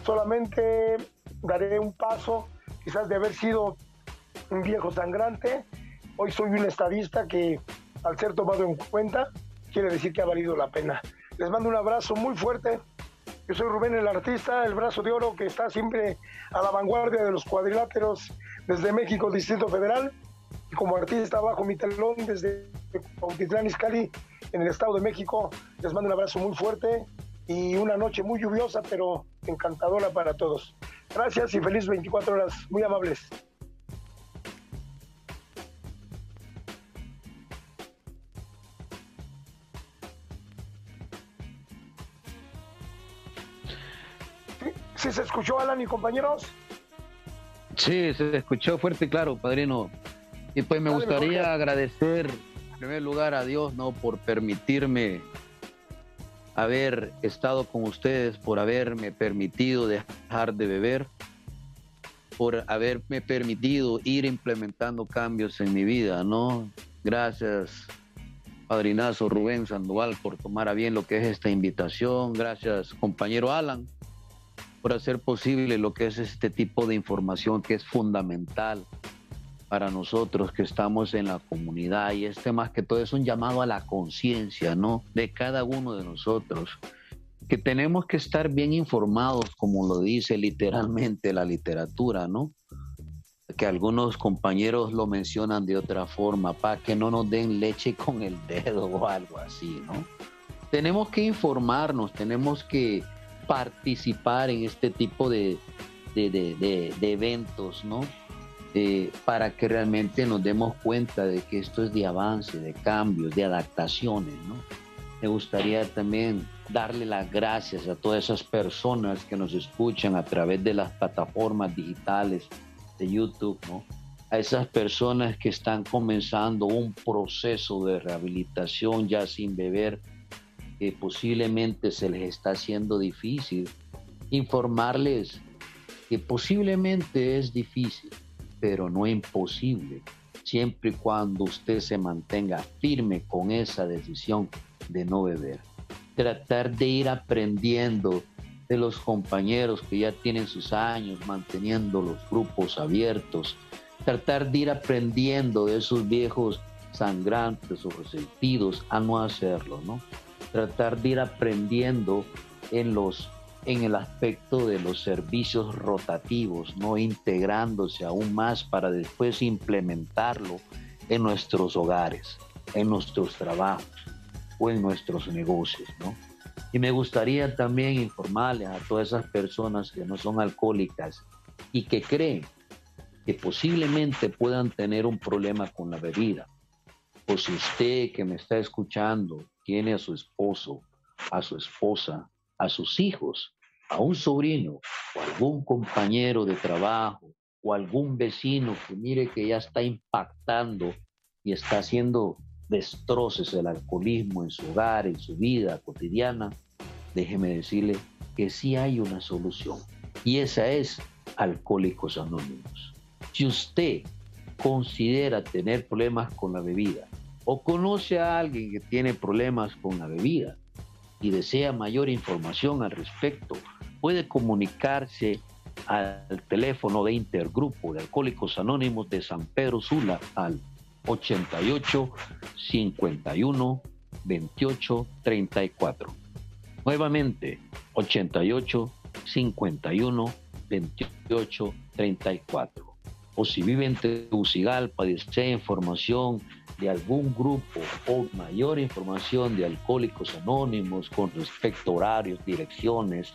solamente daré un paso, quizás de haber sido un viejo sangrante. Hoy soy un estadista que, al ser tomado en cuenta, quiere decir que ha valido la pena. Les mando un abrazo muy fuerte. Yo soy Rubén el artista, el brazo de oro que está siempre a la vanguardia de los cuadriláteros desde México, Distrito Federal. Y como artista bajo mi telón desde Cuautitlán Izcalli, en el Estado de México, les mando un abrazo muy fuerte y una noche muy lluviosa, pero encantadora para todos. Gracias y feliz 24 horas. Muy amables. ¿Sí, se escuchó, Alan y compañeros? Sí, se escuchó fuerte y claro, padrino. Y pues me gustaría agradecer en primer lugar a Dios, ¿no? Por permitirme haber estado con ustedes, por haberme permitido dejar de beber, por haberme permitido ir implementando cambios en mi vida, ¿no? Gracias, padrinazo Rubén Sandoval, por tomar a bien lo que es esta invitación. Gracias, compañero Alan, por hacer posible lo que es este tipo de información que es fundamental para nosotros que estamos en la comunidad y este más que todo es un llamado a la conciencia, ¿no? De cada uno de nosotros, que tenemos que estar bien informados, como lo dice literalmente la literatura, ¿no? Que algunos compañeros lo mencionan de otra forma, para que no nos den leche con el dedo o algo así, ¿no? Tenemos que informarnos, tenemos que participar en este tipo de, de, de, eventos, ¿no? Eh, para que realmente nos demos cuenta de que esto es de avance, de cambios, de adaptaciones. ¿no? Me gustaría también darle las gracias a todas esas personas que nos escuchan a través de las plataformas digitales de YouTube, ¿no? a esas personas que están comenzando un proceso de rehabilitación ya sin beber, que posiblemente se les está haciendo difícil, informarles que posiblemente es difícil, pero no imposible, siempre y cuando usted se mantenga firme con esa decisión de no beber. Tratar de ir aprendiendo de los compañeros que ya tienen sus años manteniendo los grupos abiertos, tratar de ir aprendiendo de esos viejos sangrantes o resentidos a no hacerlo, ¿no? Tratar de ir aprendiendo en los en el aspecto de los servicios rotativos, no integrándose aún más para después implementarlo en nuestros hogares, en nuestros trabajos o en nuestros negocios, ¿no? Y me gustaría también informarles a todas esas personas que no son alcohólicas y que creen que posiblemente puedan tener un problema con la bebida. O si usted que me está escuchando tiene a su esposo, a su esposa, a sus hijos a un sobrino o algún compañero de trabajo o algún vecino que mire que ya está impactando y está haciendo destroces el alcoholismo en su hogar, en su vida cotidiana, déjeme decirle que sí hay una solución. Y esa es Alcohólicos Anónimos. Si usted considera tener problemas con la bebida o conoce a alguien que tiene problemas con la bebida y desea mayor información al respecto, puede comunicarse al teléfono de Intergrupo de Alcohólicos Anónimos de San Pedro Sula al 88 51 28 34. Nuevamente, 88 51 28 34. O si vive en Tegucigalpa desea información de algún grupo o mayor información de Alcohólicos Anónimos con respecto a horarios, direcciones,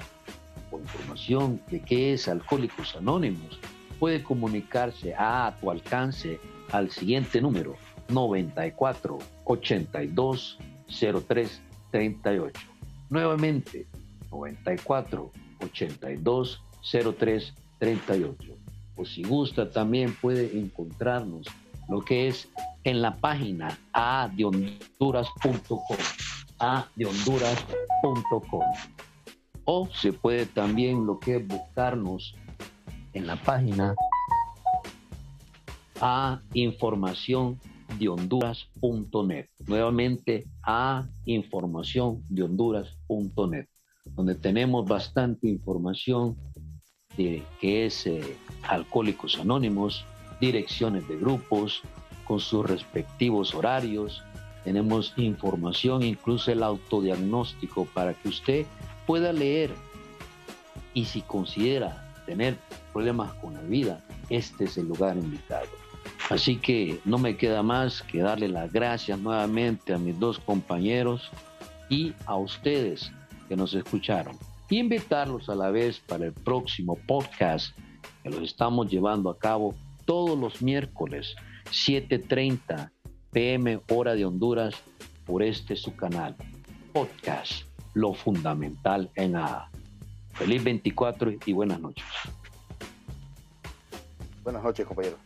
información de qué es Alcohólicos Anónimos, puede comunicarse a, tu alcance al siguiente número 94 82 03 38. Nuevamente 94 82 03 38. O si gusta también puede encontrarnos lo que es en la página a de honduras.com a de honduras.com o se puede también lo que es buscarnos en la página a información de honduras.net. Nuevamente a información de honduras.net, donde tenemos bastante información de qué es eh, Alcohólicos Anónimos, direcciones de grupos con sus respectivos horarios. Tenemos información, incluso el autodiagnóstico para que usted pueda leer y si considera tener problemas con la vida, este es el lugar indicado. Así que no me queda más que darle las gracias nuevamente a mis dos compañeros y a ustedes que nos escucharon. Y invitarlos a la vez para el próximo podcast que los estamos llevando a cabo todos los miércoles, 7.30 pm hora de Honduras, por este su canal, podcast lo fundamental en A. Feliz 24 y buenas noches. Buenas noches, compañero.